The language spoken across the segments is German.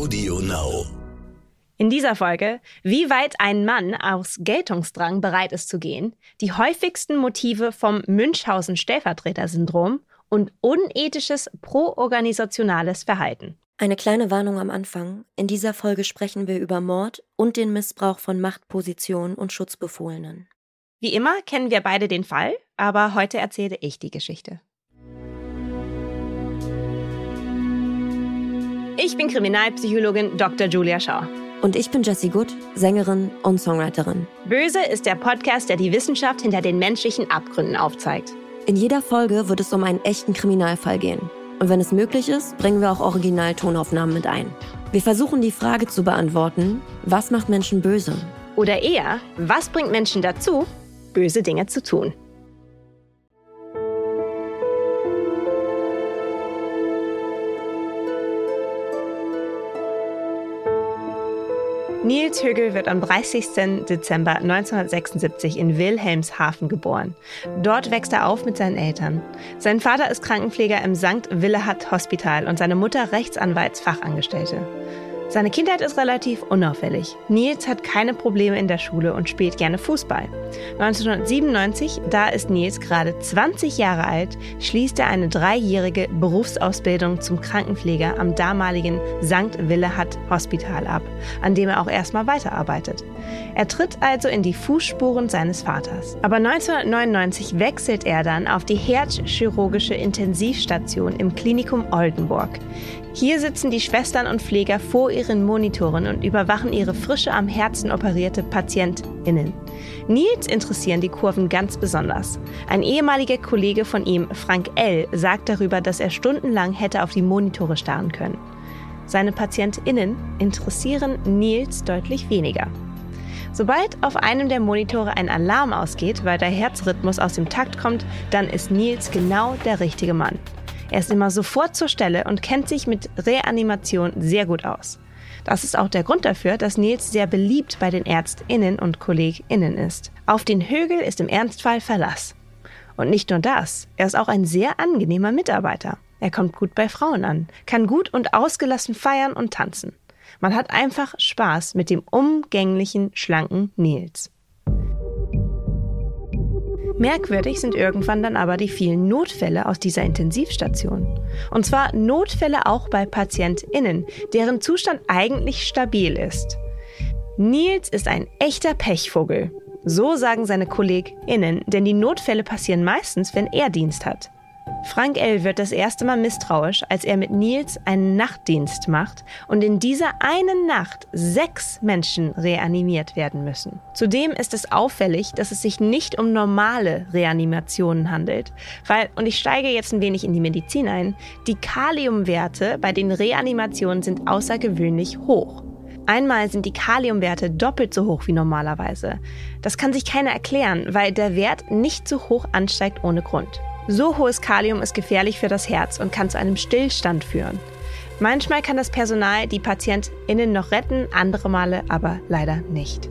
Audio Now. In dieser Folge, wie weit ein Mann aus Geltungsdrang bereit ist zu gehen, die häufigsten Motive vom Münchhausen-Stellvertreter-Syndrom und unethisches pro-organisationales Verhalten. Eine kleine Warnung am Anfang. In dieser Folge sprechen wir über Mord und den Missbrauch von Machtpositionen und Schutzbefohlenen. Wie immer kennen wir beide den Fall, aber heute erzähle ich die Geschichte. Ich bin Kriminalpsychologin Dr. Julia Shaw. Und ich bin Jessie Good, Sängerin und Songwriterin. Böse ist der Podcast, der die Wissenschaft hinter den menschlichen Abgründen aufzeigt. In jeder Folge wird es um einen echten Kriminalfall gehen. Und wenn es möglich ist, bringen wir auch Originaltonaufnahmen mit ein. Wir versuchen die Frage zu beantworten, was macht Menschen böse? Oder eher, was bringt Menschen dazu, böse Dinge zu tun? Nils Högel wird am 30. Dezember 1976 in Wilhelmshaven geboren. Dort wächst er auf mit seinen Eltern. Sein Vater ist Krankenpfleger im St. Willehad Hospital und seine Mutter Rechtsanwaltsfachangestellte. Seine Kindheit ist relativ unauffällig. Nils hat keine Probleme in der Schule und spielt gerne Fußball. 1997, da ist Nils gerade 20 Jahre alt, schließt er eine dreijährige Berufsausbildung zum Krankenpfleger am damaligen St. Willehad Hospital ab, an dem er auch erstmal weiterarbeitet. Er tritt also in die Fußspuren seines Vaters. Aber 1999 wechselt er dann auf die Herzchirurgische Intensivstation im Klinikum Oldenburg. Hier sitzen die Schwestern und Pfleger vor ihren Monitoren und überwachen ihre frische am Herzen operierte PatientInnen. Nils interessieren die Kurven ganz besonders. Ein ehemaliger Kollege von ihm, Frank L., sagt darüber, dass er stundenlang hätte auf die Monitore starren können. Seine PatientInnen interessieren Nils deutlich weniger. Sobald auf einem der Monitore ein Alarm ausgeht, weil der Herzrhythmus aus dem Takt kommt, dann ist Nils genau der richtige Mann. Er ist immer sofort zur Stelle und kennt sich mit Reanimation sehr gut aus. Das ist auch der Grund dafür, dass Nils sehr beliebt bei den ÄrztInnen und KollegInnen ist. Auf den Högel ist im Ernstfall Verlass. Und nicht nur das, er ist auch ein sehr angenehmer Mitarbeiter. Er kommt gut bei Frauen an, kann gut und ausgelassen feiern und tanzen. Man hat einfach Spaß mit dem umgänglichen, schlanken Nils. Merkwürdig sind irgendwann dann aber die vielen Notfälle aus dieser Intensivstation. Und zwar Notfälle auch bei PatientInnen, deren Zustand eigentlich stabil ist. Nils ist ein echter Pechvogel. So sagen seine KollegInnen, denn die Notfälle passieren meistens, wenn er Dienst hat. Frank L. wird das erste Mal misstrauisch, als er mit Nils einen Nachtdienst macht und in dieser einen Nacht sechs Menschen reanimiert werden müssen. Zudem ist es auffällig, dass es sich nicht um normale Reanimationen handelt, weil, und ich steige jetzt ein wenig in die Medizin ein, die Kaliumwerte bei den Reanimationen sind außergewöhnlich hoch. Einmal sind die Kaliumwerte doppelt so hoch wie normalerweise. Das kann sich keiner erklären, weil der Wert nicht so hoch ansteigt ohne Grund. So hohes Kalium ist gefährlich für das Herz und kann zu einem Stillstand führen. Manchmal kann das Personal die PatientInnen noch retten, andere Male aber leider nicht.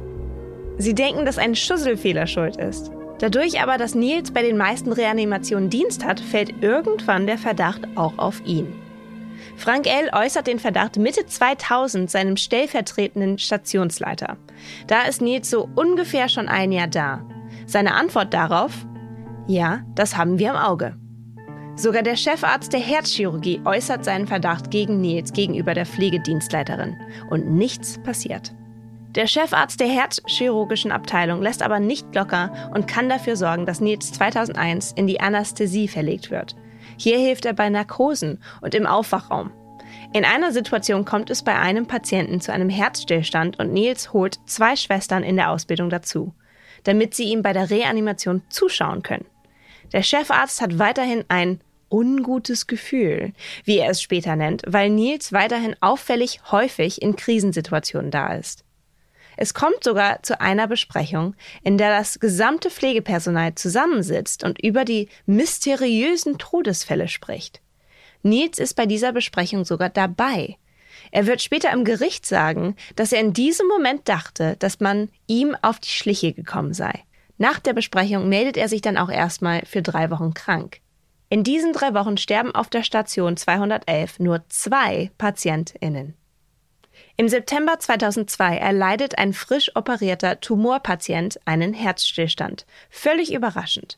Sie denken, dass ein Schusselfehler schuld ist. Dadurch aber, dass Nils bei den meisten Reanimationen Dienst hat, fällt irgendwann der Verdacht auch auf ihn. Frank L. äußert den Verdacht Mitte 2000 seinem stellvertretenden Stationsleiter. Da ist Nils so ungefähr schon ein Jahr da. Seine Antwort darauf, ja, das haben wir im Auge. Sogar der Chefarzt der Herzchirurgie äußert seinen Verdacht gegen Nils gegenüber der Pflegedienstleiterin. Und nichts passiert. Der Chefarzt der Herzchirurgischen Abteilung lässt aber nicht locker und kann dafür sorgen, dass Nils 2001 in die Anästhesie verlegt wird. Hier hilft er bei Narkosen und im Aufwachraum. In einer Situation kommt es bei einem Patienten zu einem Herzstillstand und Nils holt zwei Schwestern in der Ausbildung dazu, damit sie ihm bei der Reanimation zuschauen können. Der Chefarzt hat weiterhin ein ungutes Gefühl, wie er es später nennt, weil Nils weiterhin auffällig häufig in Krisensituationen da ist. Es kommt sogar zu einer Besprechung, in der das gesamte Pflegepersonal zusammensitzt und über die mysteriösen Todesfälle spricht. Nils ist bei dieser Besprechung sogar dabei. Er wird später im Gericht sagen, dass er in diesem Moment dachte, dass man ihm auf die Schliche gekommen sei. Nach der Besprechung meldet er sich dann auch erstmal für drei Wochen krank. In diesen drei Wochen sterben auf der Station 211 nur zwei PatientInnen. Im September 2002 erleidet ein frisch operierter Tumorpatient einen Herzstillstand. Völlig überraschend.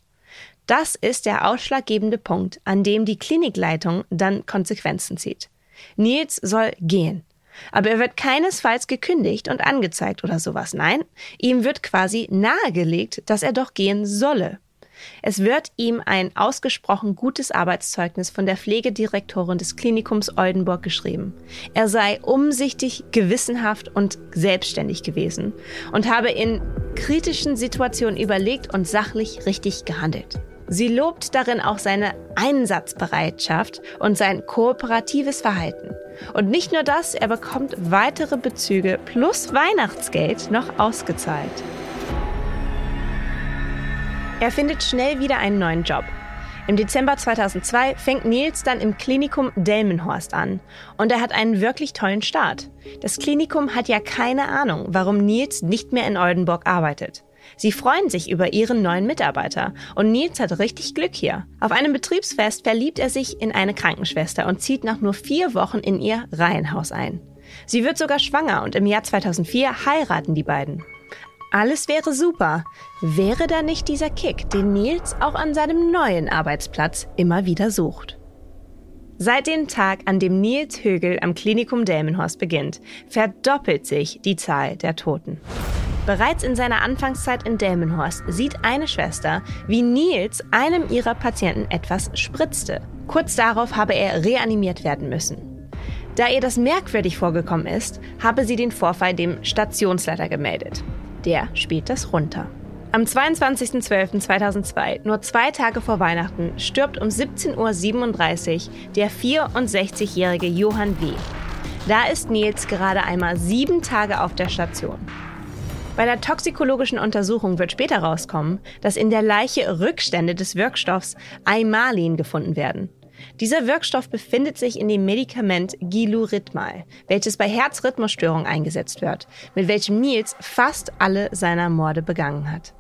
Das ist der ausschlaggebende Punkt, an dem die Klinikleitung dann Konsequenzen zieht. Nils soll gehen. Aber er wird keinesfalls gekündigt und angezeigt oder sowas. Nein, ihm wird quasi nahegelegt, dass er doch gehen solle. Es wird ihm ein ausgesprochen gutes Arbeitszeugnis von der Pflegedirektorin des Klinikums Oldenburg geschrieben. Er sei umsichtig, gewissenhaft und selbstständig gewesen und habe in kritischen Situationen überlegt und sachlich richtig gehandelt. Sie lobt darin auch seine Einsatzbereitschaft und sein kooperatives Verhalten. Und nicht nur das, er bekommt weitere Bezüge plus Weihnachtsgeld noch ausgezahlt. Er findet schnell wieder einen neuen Job. Im Dezember 2002 fängt Nils dann im Klinikum Delmenhorst an und er hat einen wirklich tollen Start. Das Klinikum hat ja keine Ahnung, warum Nils nicht mehr in Oldenburg arbeitet. Sie freuen sich über ihren neuen Mitarbeiter und Nils hat richtig Glück hier. Auf einem Betriebsfest verliebt er sich in eine Krankenschwester und zieht nach nur vier Wochen in ihr Reihenhaus ein. Sie wird sogar schwanger und im Jahr 2004 heiraten die beiden. Alles wäre super, wäre da nicht dieser Kick, den Nils auch an seinem neuen Arbeitsplatz immer wieder sucht. Seit dem Tag, an dem Nils Högel am Klinikum Delmenhorst beginnt, verdoppelt sich die Zahl der Toten. Bereits in seiner Anfangszeit in Delmenhorst sieht eine Schwester, wie Nils einem ihrer Patienten etwas spritzte. Kurz darauf habe er reanimiert werden müssen. Da ihr das merkwürdig vorgekommen ist, habe sie den Vorfall dem Stationsleiter gemeldet. Der spielt das runter. Am 22.12.2002, nur zwei Tage vor Weihnachten, stirbt um 17.37 Uhr der 64-jährige Johann W. Da ist Nils gerade einmal sieben Tage auf der Station. Bei der toxikologischen Untersuchung wird später rauskommen, dass in der Leiche Rückstände des Wirkstoffs Aimalin gefunden werden. Dieser Wirkstoff befindet sich in dem Medikament Gilurithmal, welches bei Herzrhythmusstörungen eingesetzt wird, mit welchem Nils fast alle seiner Morde begangen hat.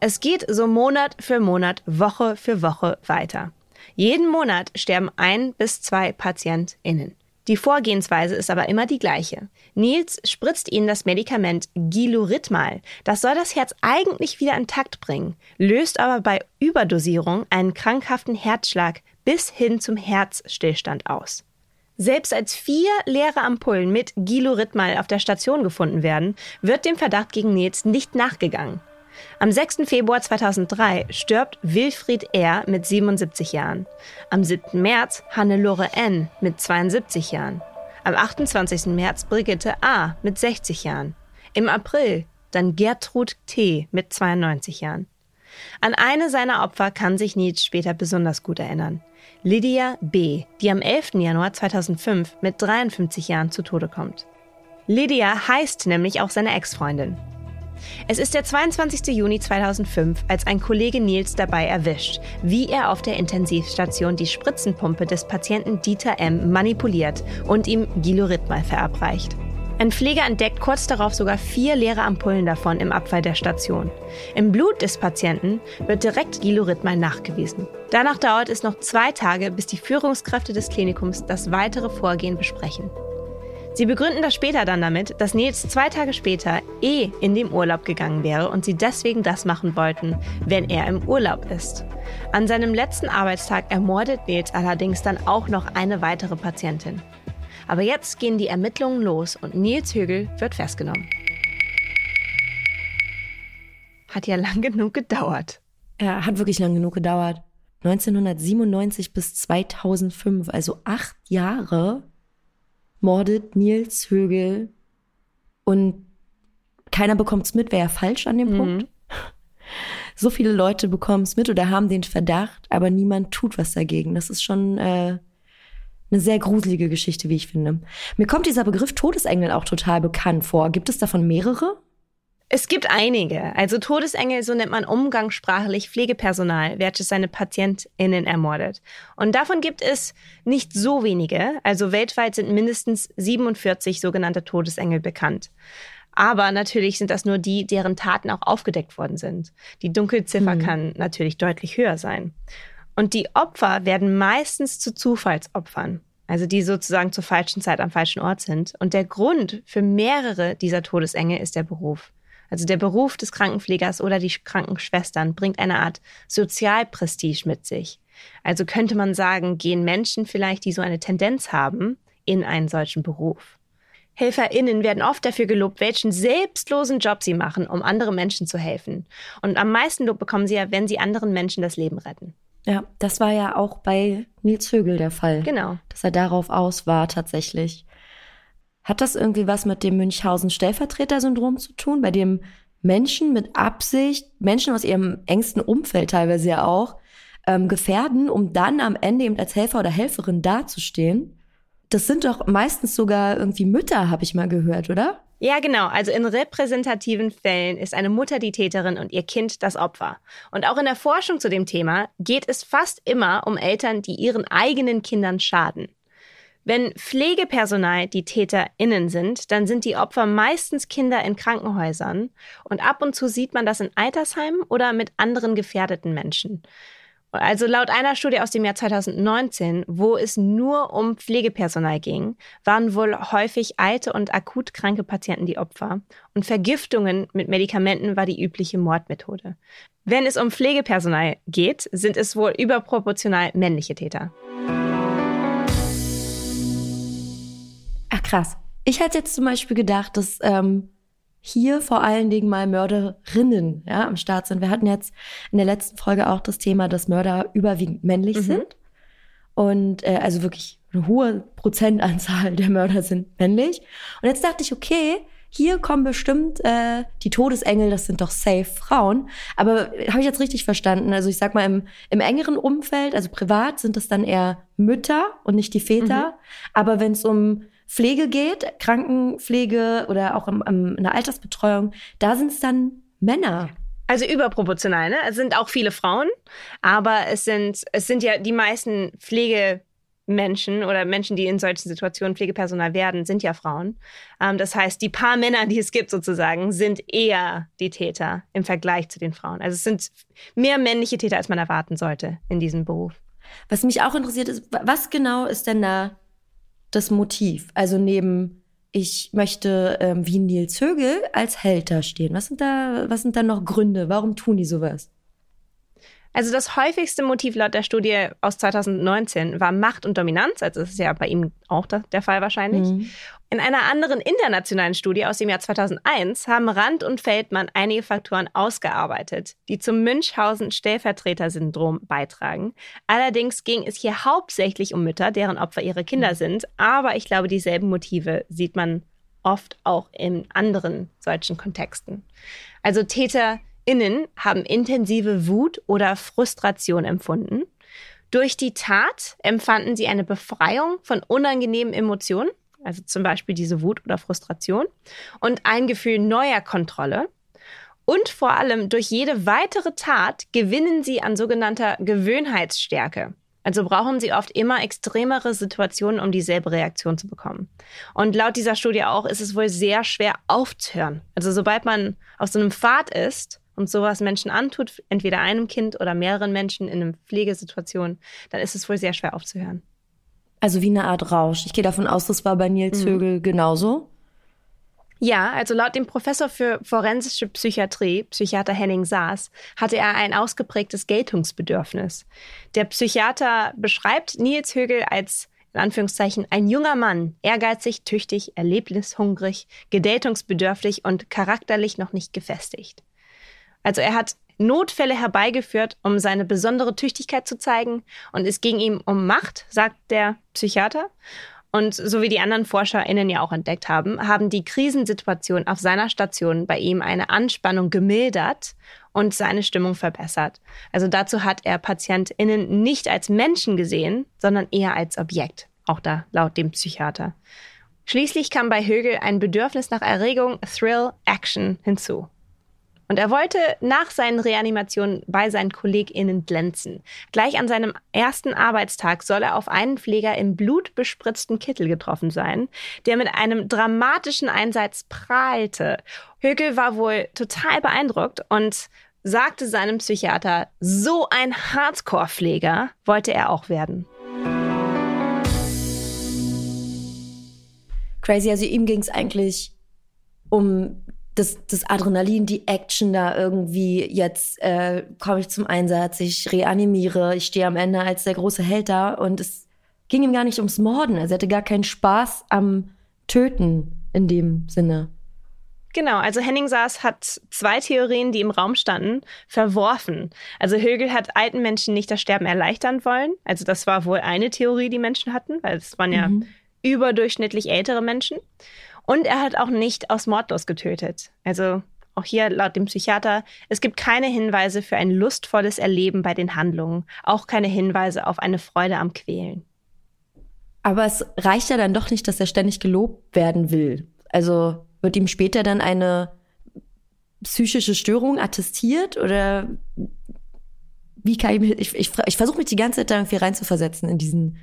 Es geht so Monat für Monat, Woche für Woche weiter. Jeden Monat sterben ein bis zwei PatientInnen. Die Vorgehensweise ist aber immer die gleiche. Nils spritzt ihnen das Medikament Gilurithmal. Das soll das Herz eigentlich wieder intakt bringen, löst aber bei Überdosierung einen krankhaften Herzschlag bis hin zum Herzstillstand aus. Selbst als vier leere Ampullen mit Gilurithmal auf der Station gefunden werden, wird dem Verdacht gegen Nils nicht nachgegangen. Am 6. Februar 2003 stirbt Wilfried R. mit 77 Jahren. Am 7. März Hannelore N. mit 72 Jahren. Am 28. März Brigitte A. mit 60 Jahren. Im April dann Gertrud T. mit 92 Jahren. An eine seiner Opfer kann sich Nils später besonders gut erinnern. Lydia B., die am 11. Januar 2005 mit 53 Jahren zu Tode kommt. Lydia heißt nämlich auch seine Ex-Freundin. Es ist der 22. Juni 2005, als ein Kollege Nils dabei erwischt, wie er auf der Intensivstation die Spritzenpumpe des Patienten Dieter M. manipuliert und ihm Gilorithmal verabreicht. Ein Pfleger entdeckt kurz darauf sogar vier leere Ampullen davon im Abfall der Station. Im Blut des Patienten wird direkt Gilorithmal nachgewiesen. Danach dauert es noch zwei Tage, bis die Führungskräfte des Klinikums das weitere Vorgehen besprechen. Sie begründen das später dann damit, dass Nils zwei Tage später eh in den Urlaub gegangen wäre und sie deswegen das machen wollten, wenn er im Urlaub ist. An seinem letzten Arbeitstag ermordet Nils allerdings dann auch noch eine weitere Patientin. Aber jetzt gehen die Ermittlungen los und Nils Hügel wird festgenommen. Hat ja lang genug gedauert. Ja, hat wirklich lang genug gedauert. 1997 bis 2005, also acht Jahre, mordet Nils Högel und keiner bekommt es mit, wäre ja falsch an dem mhm. Punkt. So viele Leute bekommen es mit oder haben den Verdacht, aber niemand tut was dagegen. Das ist schon äh, eine sehr gruselige Geschichte, wie ich finde. Mir kommt dieser Begriff Todesengel auch total bekannt vor. Gibt es davon mehrere? Es gibt einige. Also Todesengel, so nennt man umgangssprachlich Pflegepersonal, welches seine PatientInnen ermordet. Und davon gibt es nicht so wenige. Also weltweit sind mindestens 47 sogenannte Todesengel bekannt. Aber natürlich sind das nur die, deren Taten auch aufgedeckt worden sind. Die Dunkelziffer mhm. kann natürlich deutlich höher sein. Und die Opfer werden meistens zu Zufallsopfern. also die sozusagen zur falschen Zeit am falschen Ort sind. Und der Grund für mehrere dieser Todesengel ist der Beruf. Also der Beruf des Krankenpflegers oder die Krankenschwestern bringt eine Art Sozialprestige mit sich. Also könnte man sagen, gehen Menschen vielleicht, die so eine Tendenz haben, in einen solchen Beruf. HelferInnen werden oft dafür gelobt, welchen selbstlosen Job sie machen, um anderen Menschen zu helfen. Und am meisten Lob bekommen sie ja, wenn sie anderen Menschen das Leben retten. Ja, das war ja auch bei Nils Högel der Fall. Genau. Dass er darauf aus war tatsächlich. Hat das irgendwie was mit dem Münchhausen-Stellvertreter-Syndrom zu tun, bei dem Menschen mit Absicht, Menschen aus ihrem engsten Umfeld teilweise ja auch, ähm, gefährden, um dann am Ende eben als Helfer oder Helferin dazustehen? Das sind doch meistens sogar irgendwie Mütter, habe ich mal gehört, oder? Ja, genau. Also in repräsentativen Fällen ist eine Mutter die Täterin und ihr Kind das Opfer. Und auch in der Forschung zu dem Thema geht es fast immer um Eltern, die ihren eigenen Kindern schaden. Wenn Pflegepersonal die TäterInnen sind, dann sind die Opfer meistens Kinder in Krankenhäusern und ab und zu sieht man das in Altersheimen oder mit anderen gefährdeten Menschen. Also laut einer Studie aus dem Jahr 2019, wo es nur um Pflegepersonal ging, waren wohl häufig alte und akut kranke Patienten die Opfer. Und Vergiftungen mit Medikamenten war die übliche Mordmethode. Wenn es um Pflegepersonal geht, sind es wohl überproportional männliche Täter. Krass. Ich hätte jetzt zum Beispiel gedacht, dass ähm, hier vor allen Dingen mal Mörderinnen ja, am Start sind. Wir hatten jetzt in der letzten Folge auch das Thema, dass Mörder überwiegend männlich mhm. sind. Und äh, also wirklich eine hohe Prozentanzahl der Mörder sind männlich. Und jetzt dachte ich, okay, hier kommen bestimmt äh, die Todesengel, das sind doch safe Frauen. Aber äh, habe ich jetzt richtig verstanden? Also ich sag mal, im, im engeren Umfeld, also privat, sind das dann eher Mütter und nicht die Väter. Mhm. Aber wenn es um Pflege geht, Krankenpflege oder auch im, im, in der Altersbetreuung, da sind es dann Männer. Also überproportional, ne? Es sind auch viele Frauen, aber es sind, es sind ja die meisten Pflegemenschen oder Menschen, die in solchen Situationen Pflegepersonal werden, sind ja Frauen. Ähm, das heißt, die paar Männer, die es gibt sozusagen, sind eher die Täter im Vergleich zu den Frauen. Also es sind mehr männliche Täter, als man erwarten sollte in diesem Beruf. Was mich auch interessiert ist, was genau ist denn da das Motiv? Also neben ich möchte ähm, wie Nils Högel als Held da stehen. Was sind da, was sind da noch Gründe? Warum tun die sowas? Also das häufigste Motiv laut der Studie aus 2019 war Macht und Dominanz, also das ist ja bei ihm auch der Fall wahrscheinlich. Mhm. In einer anderen internationalen Studie aus dem Jahr 2001 haben Rand und Feldmann einige Faktoren ausgearbeitet, die zum Münchhausen-Stellvertreter-Syndrom beitragen. Allerdings ging es hier hauptsächlich um Mütter, deren Opfer ihre Kinder mhm. sind, aber ich glaube, dieselben Motive sieht man oft auch in anderen solchen Kontexten. Also Täter Innen haben intensive Wut oder Frustration empfunden. Durch die Tat empfanden sie eine Befreiung von unangenehmen Emotionen, also zum Beispiel diese Wut oder Frustration, und ein Gefühl neuer Kontrolle. Und vor allem durch jede weitere Tat gewinnen sie an sogenannter Gewöhnheitsstärke. Also brauchen sie oft immer extremere Situationen, um dieselbe Reaktion zu bekommen. Und laut dieser Studie auch ist es wohl sehr schwer aufzuhören. Also sobald man auf so einem Pfad ist, und sowas Menschen antut, entweder einem Kind oder mehreren Menschen in einer Pflegesituation, dann ist es wohl sehr schwer aufzuhören. Also wie eine Art Rausch. Ich gehe davon aus, das war bei Nils mhm. Högel genauso. Ja, also laut dem Professor für forensische Psychiatrie, Psychiater Henning Saas, hatte er ein ausgeprägtes Geltungsbedürfnis. Der Psychiater beschreibt Nils Högel als in Anführungszeichen ein junger Mann, ehrgeizig, tüchtig, erlebnishungrig, gedeltungsbedürftig und charakterlich noch nicht gefestigt. Also er hat Notfälle herbeigeführt, um seine besondere Tüchtigkeit zu zeigen. Und es ging ihm um Macht, sagt der Psychiater. Und so wie die anderen ForscherInnen ja auch entdeckt haben, haben die Krisensituationen auf seiner Station bei ihm eine Anspannung gemildert und seine Stimmung verbessert. Also dazu hat er PatientInnen nicht als Menschen gesehen, sondern eher als Objekt. Auch da laut dem Psychiater. Schließlich kam bei Högel ein Bedürfnis nach Erregung, Thrill, Action hinzu. Und er wollte nach seinen Reanimationen bei seinen KollegInnen glänzen. Gleich an seinem ersten Arbeitstag soll er auf einen Pfleger im blutbespritzten Kittel getroffen sein, der mit einem dramatischen Einsatz prahlte. Högel war wohl total beeindruckt und sagte seinem Psychiater, so ein Hardcore-Pfleger wollte er auch werden. Crazy, also ihm ging es eigentlich um das, das Adrenalin, die Action da irgendwie, jetzt äh, komme ich zum Einsatz, ich reanimiere, ich stehe am Ende als der große Held da und es ging ihm gar nicht ums Morden. Also er hatte gar keinen Spaß am Töten in dem Sinne. Genau, also Henning Saas hat zwei Theorien, die im Raum standen, verworfen. Also Högel hat alten Menschen nicht das Sterben erleichtern wollen. Also das war wohl eine Theorie, die Menschen hatten, weil es waren ja mhm. überdurchschnittlich ältere Menschen. Und er hat auch nicht aus Mordlos getötet. Also auch hier laut dem Psychiater, es gibt keine Hinweise für ein lustvolles Erleben bei den Handlungen, auch keine Hinweise auf eine Freude am Quälen. Aber es reicht ja dann doch nicht, dass er ständig gelobt werden will. Also wird ihm später dann eine psychische Störung attestiert oder wie kann ich mich, ich, ich, ich versuche mich die ganze Zeit da irgendwie reinzuversetzen in diesen,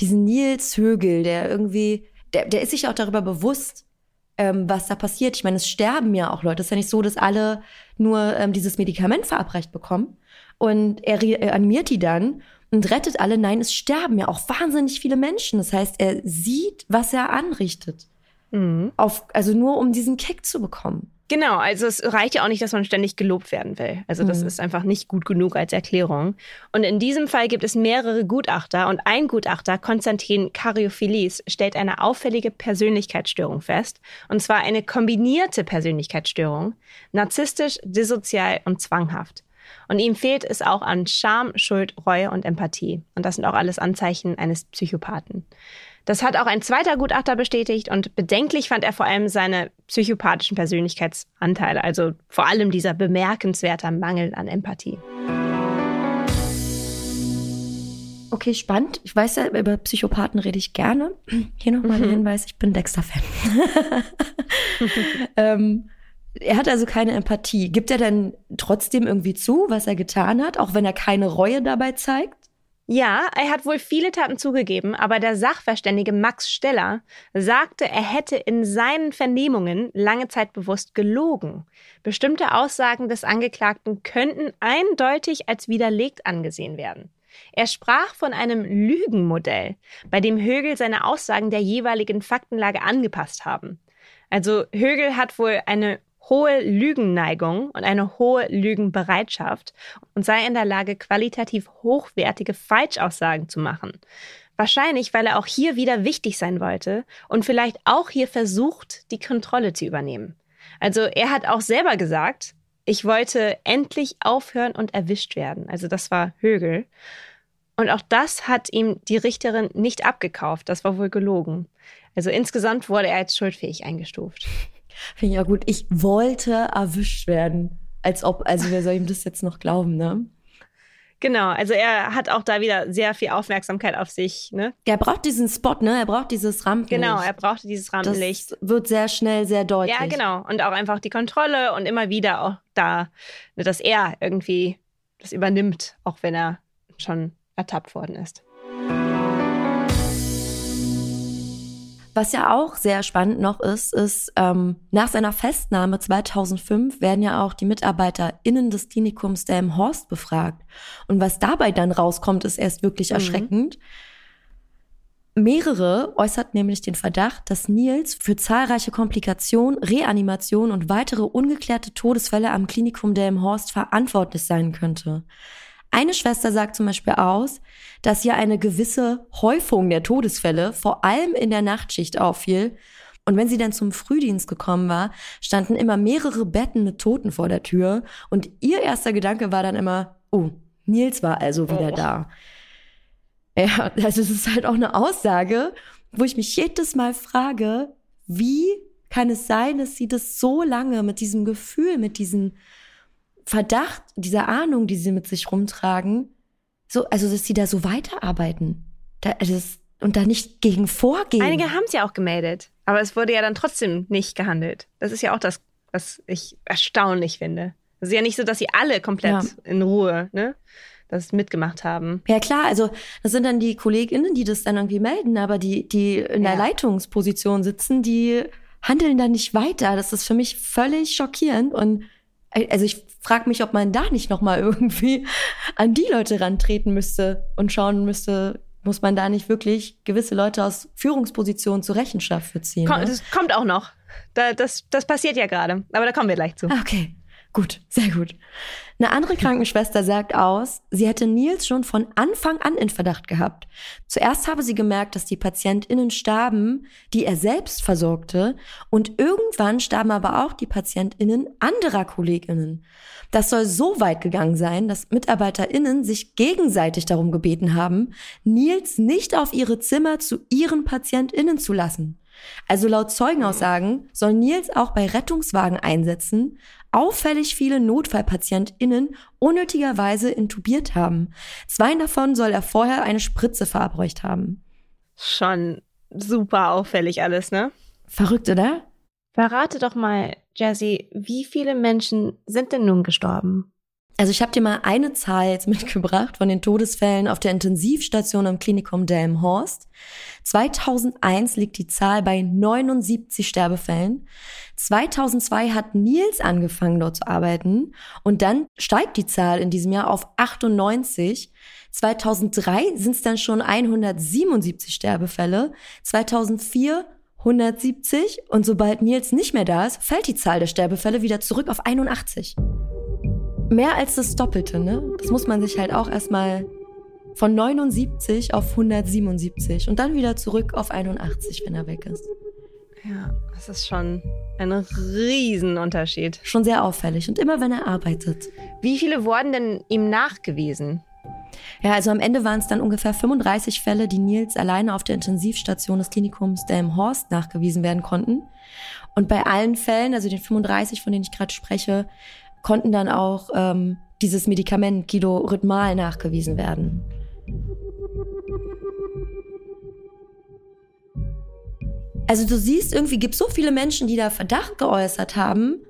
diesen Nils Högel, der irgendwie, der, der ist sich auch darüber bewusst, ähm, was da passiert. Ich meine, es sterben ja auch Leute. Es ist ja nicht so, dass alle nur ähm, dieses Medikament verabreicht bekommen. Und er reanimiert die dann und rettet alle. Nein, es sterben ja auch wahnsinnig viele Menschen. Das heißt, er sieht, was er anrichtet. Mhm. Auf, also nur um diesen Kick zu bekommen. Genau, also es reicht ja auch nicht, dass man ständig gelobt werden will. Also das mhm. ist einfach nicht gut genug als Erklärung. Und in diesem Fall gibt es mehrere Gutachter und ein Gutachter, Konstantin Karyophilis, stellt eine auffällige Persönlichkeitsstörung fest. Und zwar eine kombinierte Persönlichkeitsstörung, narzisstisch, dissozial und zwanghaft. Und ihm fehlt es auch an Scham, Schuld, Reue und Empathie. Und das sind auch alles Anzeichen eines Psychopathen. Das hat auch ein zweiter Gutachter bestätigt und bedenklich fand er vor allem seine psychopathischen Persönlichkeitsanteile, also vor allem dieser bemerkenswerte Mangel an Empathie. Okay, spannend. Ich weiß ja, über Psychopathen rede ich gerne. Hier nochmal ein mhm. Hinweis, ich bin Dexter-Fan. ähm, er hat also keine Empathie. Gibt er denn trotzdem irgendwie zu, was er getan hat, auch wenn er keine Reue dabei zeigt? Ja, er hat wohl viele Taten zugegeben, aber der Sachverständige Max Steller sagte, er hätte in seinen Vernehmungen lange Zeit bewusst gelogen. Bestimmte Aussagen des Angeklagten könnten eindeutig als widerlegt angesehen werden. Er sprach von einem Lügenmodell, bei dem Högel seine Aussagen der jeweiligen Faktenlage angepasst haben. Also Högel hat wohl eine hohe Lügenneigung und eine hohe Lügenbereitschaft und sei in der Lage, qualitativ hochwertige Falschaussagen zu machen. Wahrscheinlich, weil er auch hier wieder wichtig sein wollte und vielleicht auch hier versucht, die Kontrolle zu übernehmen. Also er hat auch selber gesagt, ich wollte endlich aufhören und erwischt werden. Also das war Högel. Und auch das hat ihm die Richterin nicht abgekauft. Das war wohl gelogen. Also insgesamt wurde er als schuldfähig eingestuft. Finde ich ja gut. Ich wollte erwischt werden. Als ob, also wer soll ihm das jetzt noch glauben, ne? Genau, also er hat auch da wieder sehr viel Aufmerksamkeit auf sich. Ne? Er braucht diesen Spot, ne? Er braucht dieses Rampenlicht. Genau, er brauchte dieses Rampenlicht. Das wird sehr schnell sehr deutlich. Ja, genau. Und auch einfach die Kontrolle und immer wieder auch da, ne, dass er irgendwie das übernimmt, auch wenn er schon ertappt worden ist. Was ja auch sehr spannend noch ist, ist, ähm, nach seiner Festnahme 2005 werden ja auch die MitarbeiterInnen des Klinikums Horst befragt. Und was dabei dann rauskommt, ist erst wirklich mhm. erschreckend. Mehrere äußert nämlich den Verdacht, dass Nils für zahlreiche Komplikationen, Reanimationen und weitere ungeklärte Todesfälle am Klinikum Horst verantwortlich sein könnte. Eine Schwester sagt zum Beispiel aus, dass hier eine gewisse Häufung der Todesfälle vor allem in der Nachtschicht auffiel. Und wenn sie dann zum Frühdienst gekommen war, standen immer mehrere Betten mit Toten vor der Tür. Und ihr erster Gedanke war dann immer, oh, Nils war also wieder oh. da. Ja, also es ist halt auch eine Aussage, wo ich mich jedes Mal frage, wie kann es sein, dass sie das so lange mit diesem Gefühl, mit diesen Verdacht, dieser Ahnung, die sie mit sich rumtragen, so, also dass sie da so weiterarbeiten. Da, also das, und da nicht gegen vorgehen. Einige haben es ja auch gemeldet, aber es wurde ja dann trotzdem nicht gehandelt. Das ist ja auch das, was ich erstaunlich finde. Es ist ja nicht so, dass sie alle komplett ja. in Ruhe, ne? das mitgemacht haben. Ja klar, also das sind dann die KollegInnen, die das dann irgendwie melden, aber die, die in der ja. Leitungsposition sitzen, die handeln dann nicht weiter. Das ist für mich völlig schockierend und also ich frage mich, ob man da nicht noch mal irgendwie an die Leute rantreten müsste und schauen müsste, muss man da nicht wirklich gewisse Leute aus Führungspositionen zur Rechenschaft ziehen? Komm, ne? Das kommt auch noch. Da, das, das passiert ja gerade. Aber da kommen wir gleich zu. Ah, Okay, gut, sehr gut. Eine andere Krankenschwester sagt aus, sie hätte Nils schon von Anfang an in Verdacht gehabt. Zuerst habe sie gemerkt, dass die PatientInnen starben, die er selbst versorgte, und irgendwann starben aber auch die PatientInnen anderer KollegInnen. Das soll so weit gegangen sein, dass MitarbeiterInnen sich gegenseitig darum gebeten haben, Nils nicht auf ihre Zimmer zu ihren PatientInnen zu lassen. Also laut Zeugenaussagen soll Nils auch bei Rettungswagen einsetzen, auffällig viele NotfallpatientInnen unnötigerweise intubiert haben. Zwei davon soll er vorher eine Spritze verabreicht haben. Schon super auffällig alles, ne? Verrückt, oder? Verrate doch mal, Jessie, wie viele Menschen sind denn nun gestorben? Also ich habe dir mal eine Zahl jetzt mitgebracht von den Todesfällen auf der Intensivstation am Klinikum Delmenhorst. 2001 liegt die Zahl bei 79 Sterbefällen. 2002 hat Nils angefangen dort zu arbeiten und dann steigt die Zahl in diesem Jahr auf 98. 2003 sind es dann schon 177 Sterbefälle. 2004 170 und sobald Nils nicht mehr da ist, fällt die Zahl der Sterbefälle wieder zurück auf 81. Mehr als das Doppelte, ne? Das muss man sich halt auch erstmal von 79 auf 177 und dann wieder zurück auf 81, wenn er weg ist. Ja, das ist schon ein Riesenunterschied. Schon sehr auffällig und immer wenn er arbeitet. Wie viele wurden denn ihm nachgewiesen? Ja, also am Ende waren es dann ungefähr 35 Fälle, die Nils alleine auf der Intensivstation des Klinikums Delmenhorst nachgewiesen werden konnten. Und bei allen Fällen, also den 35, von denen ich gerade spreche, konnten dann auch ähm, dieses Medikament Guido-Rhythmal nachgewiesen werden. Also du siehst, irgendwie gibt es so viele Menschen, die da Verdacht geäußert haben.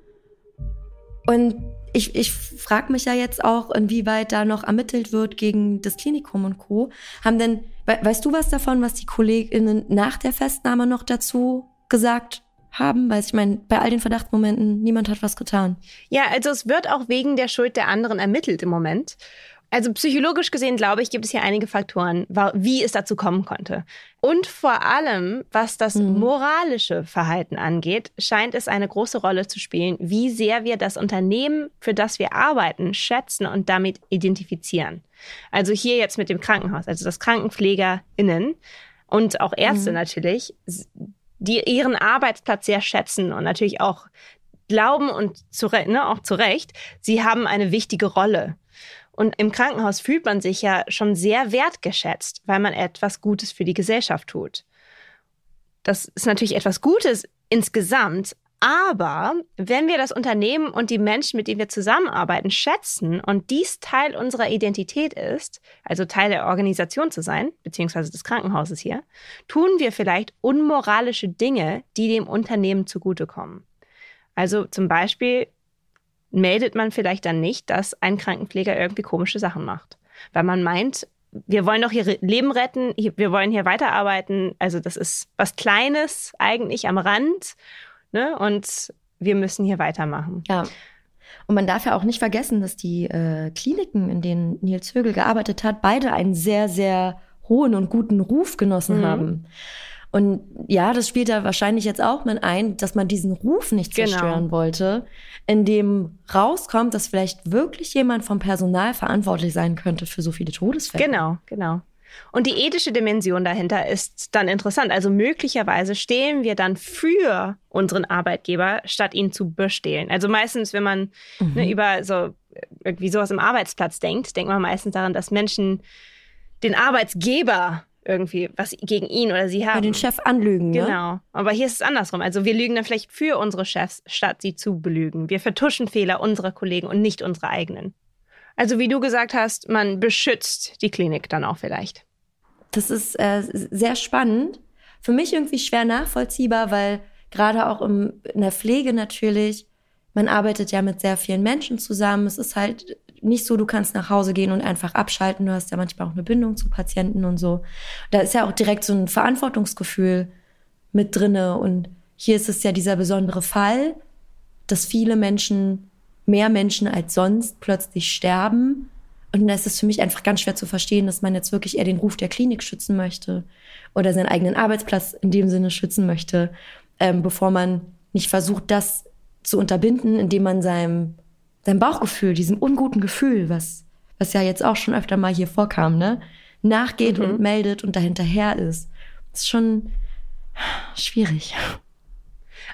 Und ich, ich frage mich ja jetzt auch, inwieweit da noch ermittelt wird gegen das Klinikum und Co. Haben denn, we weißt du was davon, was die KollegInnen nach der Festnahme noch dazu gesagt haben? Weil ich meine, bei all den Verdachtsmomenten, niemand hat was getan. Ja, also es wird auch wegen der Schuld der anderen ermittelt im Moment. Also psychologisch gesehen, glaube ich, gibt es hier einige Faktoren, wie es dazu kommen konnte. Und vor allem, was das moralische Verhalten angeht, scheint es eine große Rolle zu spielen, wie sehr wir das Unternehmen, für das wir arbeiten, schätzen und damit identifizieren. Also hier jetzt mit dem Krankenhaus, also das KrankenpflegerInnen und auch Ärzte Mhm. natürlich, die ihren Arbeitsplatz sehr schätzen und natürlich auch glauben und zu, ne, auch zu Recht, sie haben eine wichtige Rolle. Und im Krankenhaus fühlt man sich ja schon sehr wertgeschätzt, weil man etwas Gutes für die Gesellschaft tut. Das ist natürlich etwas Gutes insgesamt, aber wenn wir das Unternehmen und die Menschen, mit denen wir zusammenarbeiten, schätzen und dies Teil unserer Identität ist, also Teil der Organisation zu sein, beziehungsweise des Krankenhauses hier, tun wir vielleicht unmoralische Dinge, die dem Unternehmen zugutekommen. Also zum Beispiel meldet man vielleicht dann nicht, dass ein Krankenpfleger irgendwie komische Sachen macht. Weil man meint, wir wollen doch hier Leben retten, wir wollen hier weiterarbeiten. Also das ist was Kleines eigentlich am Rand. Ne? Und wir müssen hier weitermachen. Ja. Und man darf ja auch nicht vergessen, dass die äh, Kliniken, in denen Nils Högel gearbeitet hat, beide einen sehr, sehr hohen und guten Ruf genossen Mhm. haben. Und ja, das spielt da wahrscheinlich jetzt auch mit ein, dass man diesen Ruf nicht Genau. zerstören wollte, in dem rauskommt, dass vielleicht wirklich jemand vom Personal verantwortlich sein könnte für so viele Todesfälle. Genau, genau. Und die ethische Dimension dahinter ist dann interessant. Also möglicherweise stehlen wir dann für unseren Arbeitgeber, statt ihn zu bestehlen. Also meistens, wenn man Mhm. ne, über so irgendwie sowas im Arbeitsplatz denkt, denkt man meistens daran, dass Menschen den Arbeitsgeber irgendwie was gegen ihn oder sie Bei haben. den Chef anlügen, ne? Genau. Aber hier ist es andersrum. Also wir lügen dann vielleicht für unsere Chefs, statt sie zu belügen. Wir vertuschen Fehler unserer Kollegen und nicht unsere eigenen. Also wie du gesagt hast, man beschützt die Klinik dann auch vielleicht. Das ist äh, sehr spannend. Für mich irgendwie schwer nachvollziehbar, weil gerade auch im, in der Pflege natürlich, man arbeitet ja mit sehr vielen Menschen zusammen. Es ist halt nicht so, du kannst nach Hause gehen und einfach abschalten. Du hast ja manchmal auch eine Bindung zu Patienten und so. Da ist ja auch direkt so ein Verantwortungsgefühl mit drinne. Und hier ist es ja dieser besondere Fall, dass viele Menschen, mehr Menschen als sonst plötzlich sterben Und da ist es für mich einfach ganz schwer zu verstehen, dass man jetzt wirklich eher den Ruf der Klinik schützen möchte oder seinen eigenen Arbeitsplatz in dem Sinne schützen möchte, ähm, bevor man nicht versucht, das zu unterbinden, indem man seinem, seinem Bauchgefühl, diesem unguten Gefühl, was, was ja jetzt auch schon öfter mal hier vorkam, ne, nachgeht mhm. und meldet und dahinterher ist. Das ist schon schwierig.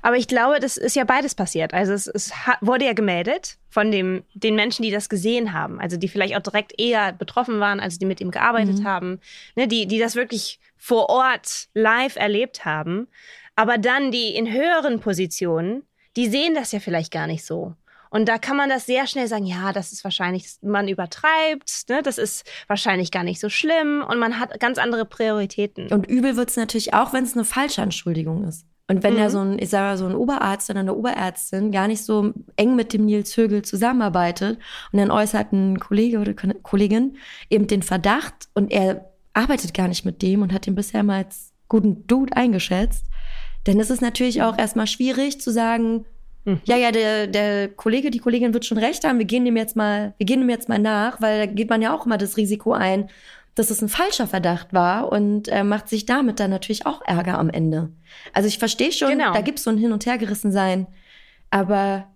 Aber ich glaube, das ist ja beides passiert. Also es, es wurde ja gemeldet von dem, den Menschen, die das gesehen haben. Also die vielleicht auch direkt eher betroffen waren, also die mit ihm gearbeitet mhm. haben. Ne, die, die das wirklich vor Ort live erlebt haben. Aber dann die in höheren Positionen, die sehen das ja vielleicht gar nicht so. Und da kann man das sehr schnell sagen, ja, das ist wahrscheinlich, man übertreibt, ne? das ist wahrscheinlich gar nicht so schlimm und man hat ganz andere Prioritäten. Und übel wird es natürlich auch, wenn es eine falsche Entschuldigung ist. Und wenn mhm. ja so ein, ich sage mal, so ein Oberarzt oder eine Oberärztin gar nicht so eng mit dem Nils Högel zusammenarbeitet und dann äußert ein Kollege oder Kollegin eben den Verdacht und er arbeitet gar nicht mit dem und hat ihn bisher mal als guten Dude eingeschätzt, dann ist es natürlich auch erstmal schwierig zu sagen, mhm. ja, ja, der, der Kollege, die Kollegin wird schon recht haben, wir gehen dem jetzt mal, wir gehen dem jetzt mal nach, weil da geht man ja auch immer das Risiko ein, dass es ein falscher Verdacht war und äh, macht sich damit dann natürlich auch Ärger am Ende. Also ich verstehe schon, genau. da gibt es so ein Hin- und Hergerissen sein, aber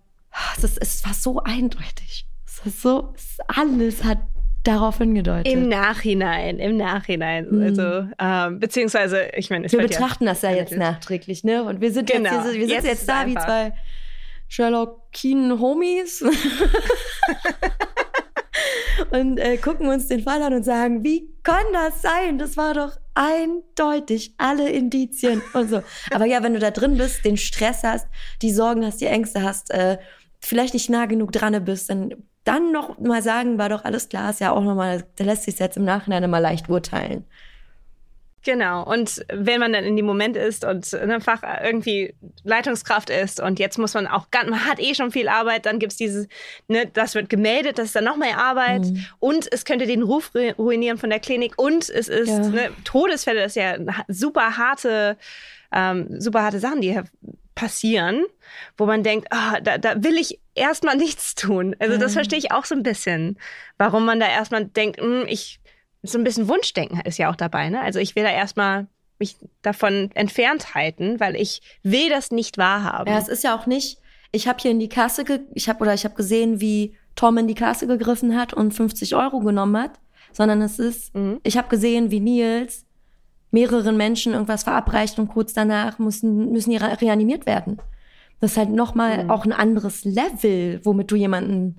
es, ist, es war so eindeutig. Es ist so, es, alles hat darauf hingedeutet. Im Nachhinein, im Nachhinein. Mhm. Also, ähm, beziehungsweise, ich meine, wir betrachten ja das ja jetzt nachträglich, ne? Und wir sind genau. jetzt, wir sitzen jetzt, jetzt da wie zwei Sherlock Keen Homies. und äh, gucken uns den Fall an und sagen, wie kann das sein? Das war doch eindeutig alle Indizien und so. Aber ja, wenn du da drin bist, den Stress hast, die Sorgen hast, die Ängste hast, äh, vielleicht nicht nah genug dran bist, dann dann noch mal sagen, war doch alles klar, ist ja auch nochmal, da lässt sich jetzt im Nachhinein immer leicht urteilen. Genau. Und wenn man dann in dem Moment ist und einfach irgendwie Leitungskraft ist und jetzt muss man auch, man hat eh schon viel Arbeit, dann gibt es dieses, ne, das wird gemeldet, das ist dann noch mehr Arbeit mhm. und es könnte den Ruf ruinieren von der Klinik und es ist ja. ne, Todesfälle, das ist ja super harte, ähm, super harte Sachen, die passieren, wo man denkt, ah, da, da will ich erstmal nichts tun. Also das mhm. verstehe ich auch so ein bisschen, warum man da erstmal denkt, mh, hm, ich so ein bisschen Wunschdenken ist ja auch dabei. Ne? Also ich will da erstmal mich davon entfernt halten, weil ich will das nicht wahrhaben. Ja, es ist ja auch nicht. Ich habe hier in die Kasse, ge ich habe oder ich habe gesehen, wie Tom in die Kasse gegriffen hat und 50 Euro genommen hat, sondern es ist, mhm. ich habe gesehen, wie Nils mehreren Menschen irgendwas verabreicht und kurz danach müssen müssen die reanimiert werden. Das ist halt nochmal mhm. auch ein anderes Level, womit du jemanden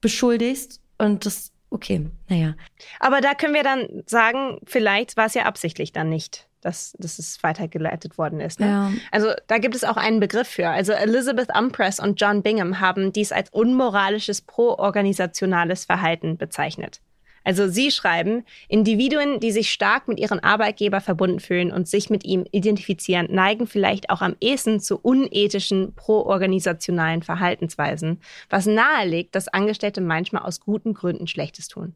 beschuldigst und das okay, naja. Aber da können wir dann sagen, vielleicht war es ja absichtlich dann nicht, dass, dass es weitergeleitet worden ist. Ne? Ja. Also da gibt es auch einen Begriff für. Also Elizabeth Umpress und John Bingham haben dies als unmoralisches pro-organisationales Verhalten bezeichnet. Also Sie schreiben, Individuen, die sich stark mit ihren Arbeitgeber verbunden fühlen und sich mit ihm identifizieren, neigen vielleicht auch am ehesten zu unethischen, proorganisationalen Verhaltensweisen, was nahelegt, dass Angestellte manchmal aus guten Gründen Schlechtes tun.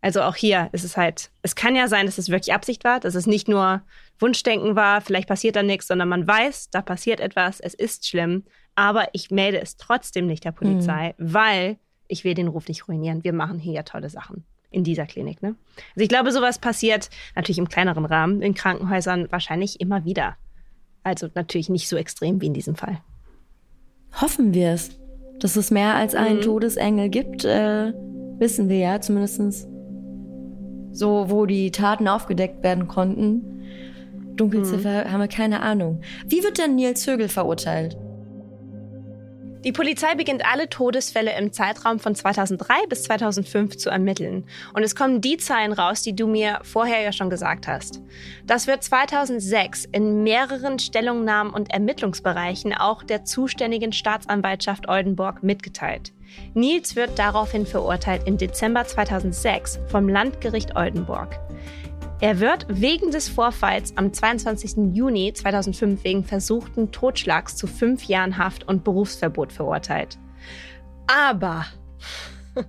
Also auch hier ist es halt, es kann ja sein, dass es wirklich Absicht war, dass es nicht nur Wunschdenken war, vielleicht passiert da nichts, sondern man weiß, da passiert etwas, es ist schlimm, aber ich melde es trotzdem nicht der Polizei, mhm. weil ich will den Ruf nicht ruinieren. Wir machen hier ja tolle Sachen in dieser Klinik. Ne? Also ich glaube, sowas passiert natürlich im kleineren Rahmen in Krankenhäusern wahrscheinlich immer wieder. Also natürlich nicht so extrem wie in diesem Fall. Hoffen wir es. Dass es mehr als einen mhm. Todesengel gibt, äh, wissen wir ja zumindest so, wo die Taten aufgedeckt werden konnten. Dunkelziffer mhm. haben wir keine Ahnung. Wie wird denn Nils Högel verurteilt? Die Polizei beginnt alle Todesfälle im Zeitraum von 2003 bis 2005 zu ermitteln. Und es kommen die Zahlen raus, die du mir vorher ja schon gesagt hast. Das wird 2006 in mehreren Stellungnahmen und Ermittlungsbereichen auch der zuständigen Staatsanwaltschaft Oldenburg mitgeteilt. Nils wird daraufhin verurteilt im Dezember 2006 vom Landgericht Oldenburg. Er wird wegen des Vorfalls am 22. Juni 2005 wegen versuchten Totschlags zu fünf Jahren Haft und Berufsverbot verurteilt. Aber,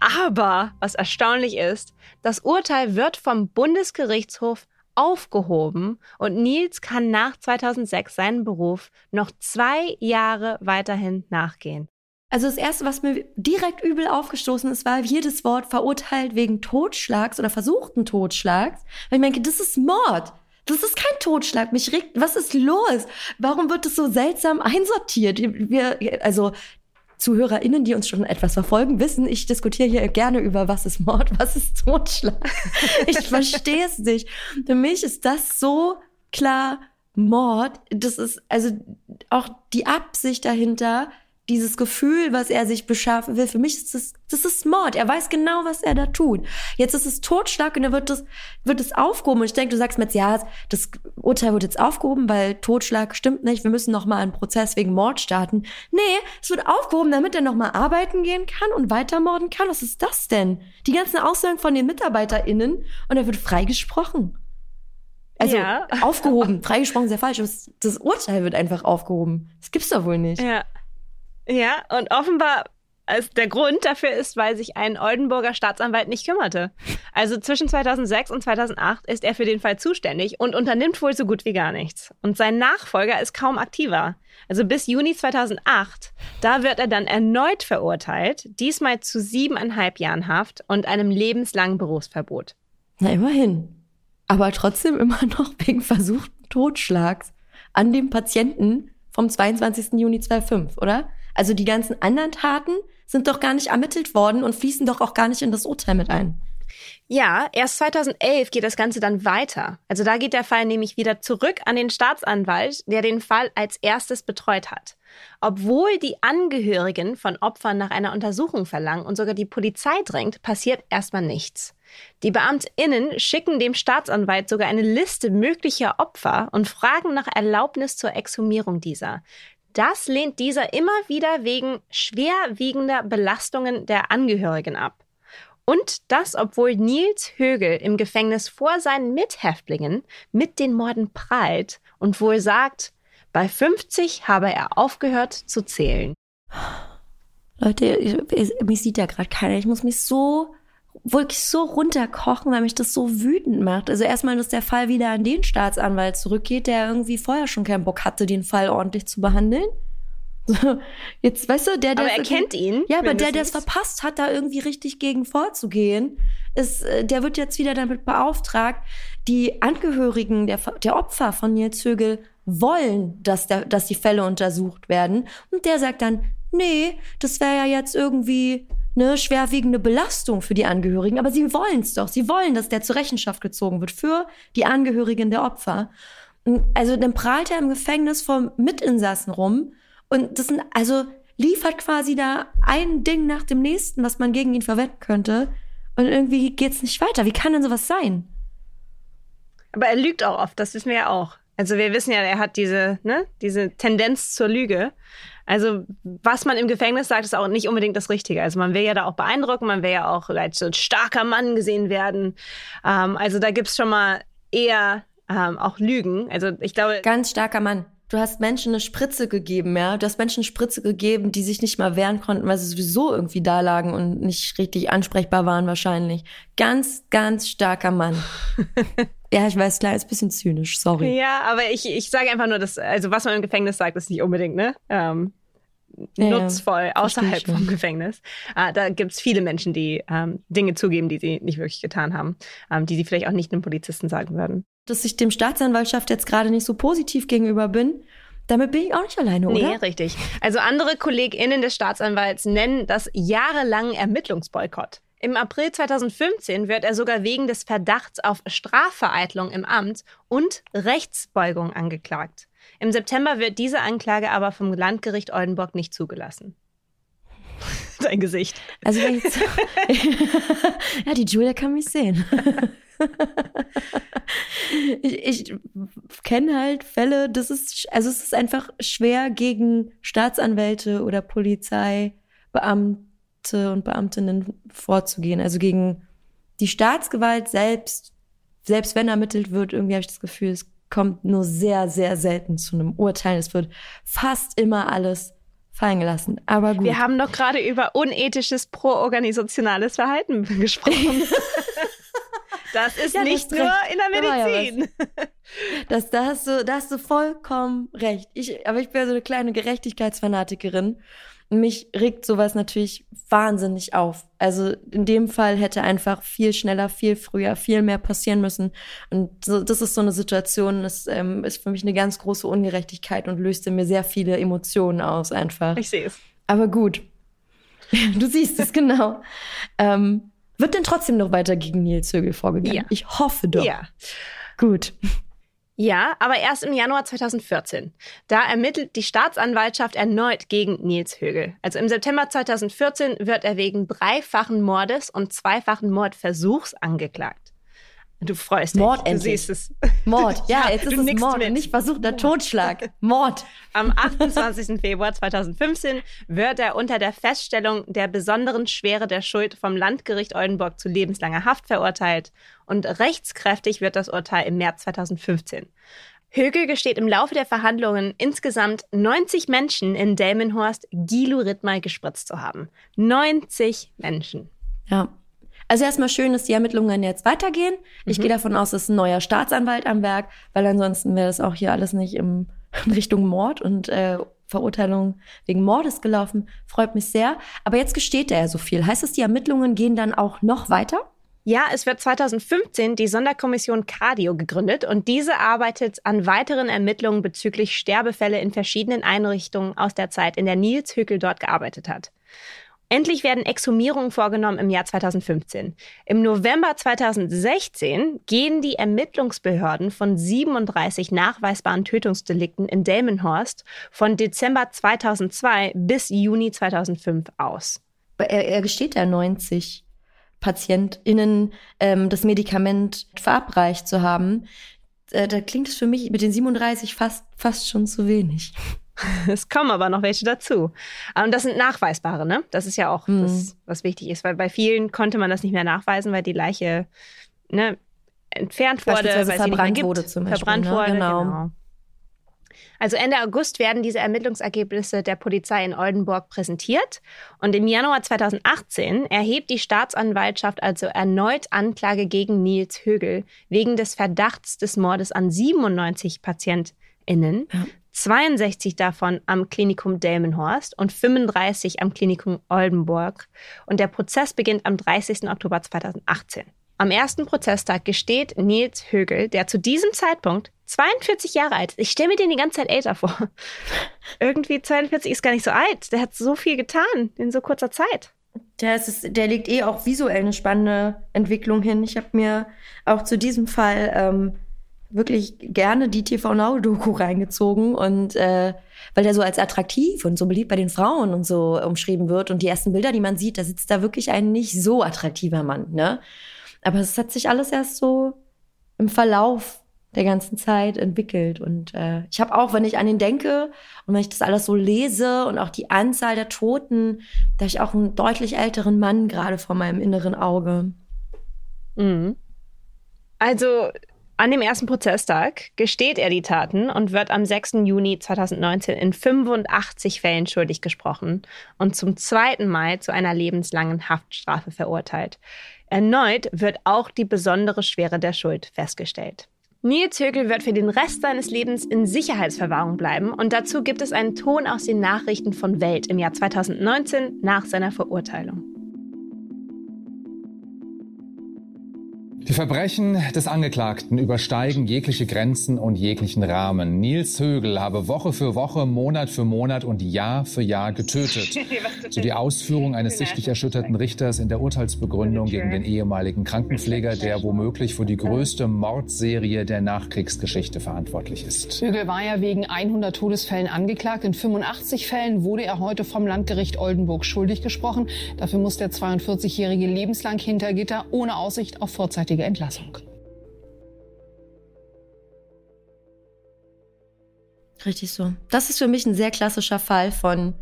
aber, was erstaunlich ist, das Urteil wird vom Bundesgerichtshof aufgehoben und Nils kann nach 2006 seinen Beruf noch zwei Jahre weiterhin nachgehen. Also das Erste, was mir direkt übel aufgestoßen ist, war jedes Wort verurteilt wegen Totschlags oder versuchten Totschlags. Weil ich denke, das ist Mord. Das ist kein Totschlag. Mich regt, was ist los? Warum wird es so seltsam einsortiert? Wir, also ZuhörerInnen, die uns schon etwas verfolgen, wissen, ich diskutiere hier gerne über, was ist Mord, was ist Totschlag. ich verstehe es nicht. Für mich ist das so klar Mord. Das ist also auch die Absicht dahinter, dieses Gefühl, was er sich beschaffen will, für mich ist das, das ist Mord. Er weiß genau, was er da tut. Jetzt ist es Totschlag und dann wird es, wird es aufgehoben. Und ich denke, du sagst mir jetzt, ja, das Urteil wird jetzt aufgehoben, weil Totschlag stimmt nicht. Wir müssen noch mal einen Prozess wegen Mord starten. Nee, es wird aufgehoben, damit er noch mal arbeiten gehen kann und weitermorden kann. Was ist das denn? Die ganzen Aussagen von den MitarbeiterInnen und er wird freigesprochen. Also ja. aufgehoben, freigesprochen ist ja falsch. Das Urteil wird einfach aufgehoben. Das gibt's doch wohl nicht. Ja. Ja, und offenbar also der Grund dafür ist, weil sich ein Oldenburger Staatsanwalt nicht kümmerte. Also zwischen 2006 und 2008 ist er für den Fall zuständig und unternimmt wohl so gut wie gar nichts. Und sein Nachfolger ist kaum aktiver. Also bis Juni 2008, da wird er dann erneut verurteilt, diesmal zu siebeneinhalb Jahren Haft und einem lebenslangen Berufsverbot. Na immerhin. Aber trotzdem immer noch wegen versuchten Totschlags an dem Patienten vom 22. Juni 2005, oder? Also die ganzen anderen Taten sind doch gar nicht ermittelt worden und fließen doch auch gar nicht in das Urteil mit ein. Ja, erst 2011 geht das Ganze dann weiter. Also da geht der Fall nämlich wieder zurück an den Staatsanwalt, der den Fall als erstes betreut hat. Obwohl die Angehörigen von Opfern nach einer Untersuchung verlangen und sogar die Polizei drängt, passiert erstmal nichts. Die Beamtinnen schicken dem Staatsanwalt sogar eine Liste möglicher Opfer und fragen nach Erlaubnis zur Exhumierung dieser. Das lehnt dieser immer wieder wegen schwerwiegender Belastungen der Angehörigen ab. Und das, obwohl Nils Högel im Gefängnis vor seinen Mithäftlingen mit den Morden prallt und wohl sagt, bei 50 habe er aufgehört zu zählen. Leute, mich sieht ja gerade keiner. Ich muss mich so wirklich so runterkochen, weil mich das so wütend macht. Also erstmal, dass der Fall wieder an den Staatsanwalt zurückgeht, der irgendwie vorher schon keinen Bock hatte, den Fall ordentlich zu behandeln. Jetzt, weißt du, der, der. Aber er kennt ihn. Ja, aber der, der es verpasst hat, da irgendwie richtig gegen vorzugehen, ist, äh, der wird jetzt wieder damit beauftragt, die Angehörigen der, der Opfer von Nils Högel wollen, dass, der, dass die Fälle untersucht werden. Und der sagt dann, nee, das wäre ja jetzt irgendwie eine schwerwiegende Belastung für die Angehörigen, aber sie wollen es doch. Sie wollen, dass der zur Rechenschaft gezogen wird für die Angehörigen der Opfer. Also dann prahlt er im Gefängnis vom Mitinsassen rum und das sind also liefert quasi da ein Ding nach dem nächsten, was man gegen ihn verwenden könnte. Und irgendwie geht's nicht weiter. Wie kann denn sowas sein? Aber er lügt auch oft, das wissen wir ja auch. Also wir wissen ja, er hat diese, ne, diese Tendenz zur Lüge. Also was man im Gefängnis sagt, ist auch nicht unbedingt das Richtige. Also man will ja da auch beeindrucken, man will ja auch als so ein starker Mann gesehen werden. Ähm, also da gibt's schon mal eher ähm, auch Lügen. Also ich glaube. Ganz starker Mann. Du hast Menschen eine Spritze gegeben, ja. Du hast Menschen eine Spritze gegeben, die sich nicht mal wehren konnten, weil sie sowieso irgendwie da lagen und nicht richtig ansprechbar waren wahrscheinlich. Ganz, ganz starker Mann. ja, ich weiß, klar, ist ein bisschen zynisch, sorry. Ja, aber ich, ich sage einfach nur, dass, also was man im Gefängnis sagt, ist nicht unbedingt, ne? Ähm, nutzvoll ja, außerhalb vom Gefängnis. Äh, da gibt es viele Menschen, die ähm, Dinge zugeben, die sie nicht wirklich getan haben, ähm, die sie vielleicht auch nicht einem Polizisten sagen würden dass ich dem Staatsanwaltschaft jetzt gerade nicht so positiv gegenüber bin. Damit bin ich auch nicht alleine, oder? Nee, richtig. Also andere KollegInnen des Staatsanwalts nennen das jahrelangen Ermittlungsboykott. Im April 2015 wird er sogar wegen des Verdachts auf Strafvereitlung im Amt und Rechtsbeugung angeklagt. Im September wird diese Anklage aber vom Landgericht Oldenburg nicht zugelassen. Dein Gesicht. Also wenn ich ja, die Julia kann mich sehen. ich, ich kenne halt Fälle, das ist, also es ist einfach schwer gegen Staatsanwälte oder Polizeibeamte und Beamtinnen vorzugehen. Also gegen die Staatsgewalt selbst, selbst wenn ermittelt wird, irgendwie habe ich das Gefühl, es kommt nur sehr, sehr selten zu einem Urteil. Es wird fast immer alles fallen gelassen. Aber gut. Wir haben doch gerade über unethisches pro-organisationales Verhalten gesprochen. Das ist ja, nicht nur in der Medizin. das, da, hast du, da hast du vollkommen recht. Ich, aber ich bin ja so eine kleine Gerechtigkeitsfanatikerin. Mich regt sowas natürlich wahnsinnig auf. Also in dem Fall hätte einfach viel schneller, viel früher, viel mehr passieren müssen. Und so, das ist so eine Situation, das ähm, ist für mich eine ganz große Ungerechtigkeit und löste mir sehr viele Emotionen aus einfach. Ich sehe es. Aber gut. Du siehst es genau. ähm, wird denn trotzdem noch weiter gegen Nils Högel vorgegangen? Ja. Ich hoffe doch. Ja. Gut. Ja, aber erst im Januar 2014. Da ermittelt die Staatsanwaltschaft erneut gegen Nils Högel. Also im September 2014 wird er wegen dreifachen Mordes und zweifachen Mordversuchs angeklagt. Du freust dich. Mord du siehst es. Mord, ja, jetzt ist es Mord mit. und nicht versuchter Totschlag. Mord. Am 28. Februar 2015 wird er unter der Feststellung der besonderen Schwere der Schuld vom Landgericht Oldenburg zu lebenslanger Haft verurteilt und rechtskräftig wird das Urteil im März 2015. Högel gesteht im Laufe der Verhandlungen insgesamt 90 Menschen in Delmenhorst Giluridmal gespritzt zu haben. 90 Menschen. Ja, also erstmal schön, dass die Ermittlungen jetzt weitergehen. Ich mhm. gehe davon aus, es ist ein neuer Staatsanwalt am Werk, weil ansonsten wäre das auch hier alles nicht im, in Richtung Mord und äh, Verurteilung wegen Mordes gelaufen. Freut mich sehr. Aber jetzt gesteht er ja so viel. Heißt es, die Ermittlungen gehen dann auch noch weiter? Ja, es wird 2015 die Sonderkommission Cardio gegründet und diese arbeitet an weiteren Ermittlungen bezüglich Sterbefälle in verschiedenen Einrichtungen aus der Zeit, in der Nils Hückel dort gearbeitet hat. Endlich werden Exhumierungen vorgenommen im Jahr 2015. Im November 2016 gehen die Ermittlungsbehörden von 37 nachweisbaren Tötungsdelikten in Delmenhorst von Dezember 2002 bis Juni 2005 aus. Er, er gesteht ja 90 PatientInnen ähm, das Medikament verabreicht zu haben. Äh, da klingt es für mich mit den 37 fast, fast schon zu wenig. Es kommen aber noch welche dazu. Und das sind nachweisbare, ne? Das ist ja auch mhm. das, was wichtig ist, weil bei vielen konnte man das nicht mehr nachweisen, weil die Leiche ne, entfernt wurde, weil verbrannt sie wurde zum Beispiel. Verbrannt ne? wurde, genau. genau. Also Ende August werden diese Ermittlungsergebnisse der Polizei in Oldenburg präsentiert. Und im Januar 2018 erhebt die Staatsanwaltschaft also erneut Anklage gegen Nils Högel wegen des Verdachts des Mordes an 97 PatientInnen. Ja. 62 davon am Klinikum Delmenhorst und 35 am Klinikum Oldenburg. Und der Prozess beginnt am 30. Oktober 2018. Am ersten Prozesstag gesteht Nils Högel, der zu diesem Zeitpunkt 42 Jahre alt. Ich stelle mir den die ganze Zeit älter vor. Irgendwie 42 ist gar nicht so alt. Der hat so viel getan in so kurzer Zeit. Der, ist, der legt eh auch visuell eine spannende Entwicklung hin. Ich habe mir auch zu diesem Fall ähm, wirklich gerne die TV Now Doku reingezogen und äh, weil der so als attraktiv und so beliebt bei den Frauen und so umschrieben wird und die ersten Bilder, die man sieht, da sitzt da wirklich ein nicht so attraktiver Mann, ne? Aber es hat sich alles erst so im Verlauf der ganzen Zeit entwickelt und äh, ich habe auch, wenn ich an ihn denke und wenn ich das alles so lese und auch die Anzahl der Toten, da ich auch einen deutlich älteren Mann gerade vor meinem inneren Auge. Mhm. Also an dem ersten Prozesstag gesteht er die Taten und wird am 6. Juni 2019 in 85 Fällen schuldig gesprochen und zum zweiten Mal zu einer lebenslangen Haftstrafe verurteilt. Erneut wird auch die besondere Schwere der Schuld festgestellt. Nils Högel wird für den Rest seines Lebens in Sicherheitsverwahrung bleiben und dazu gibt es einen Ton aus den Nachrichten von Welt im Jahr 2019 nach seiner Verurteilung. Die Verbrechen des Angeklagten übersteigen jegliche Grenzen und jeglichen Rahmen. Nils Högel habe Woche für Woche, Monat für Monat und Jahr für Jahr getötet. So die Ausführung eines sichtlich erschütterten Richters in der Urteilsbegründung gegen den ehemaligen Krankenpfleger, der womöglich für die größte Mordserie der Nachkriegsgeschichte verantwortlich ist. Högel war ja wegen 100 Todesfällen angeklagt. In 85 Fällen wurde er heute vom Landgericht Oldenburg schuldig gesprochen. Dafür muss der 42-Jährige lebenslang hinter Gitter ohne Aussicht auf vorzeitige sofortige Entlassung. Richtig so. Das ist für mich ein sehr klassischer Fall von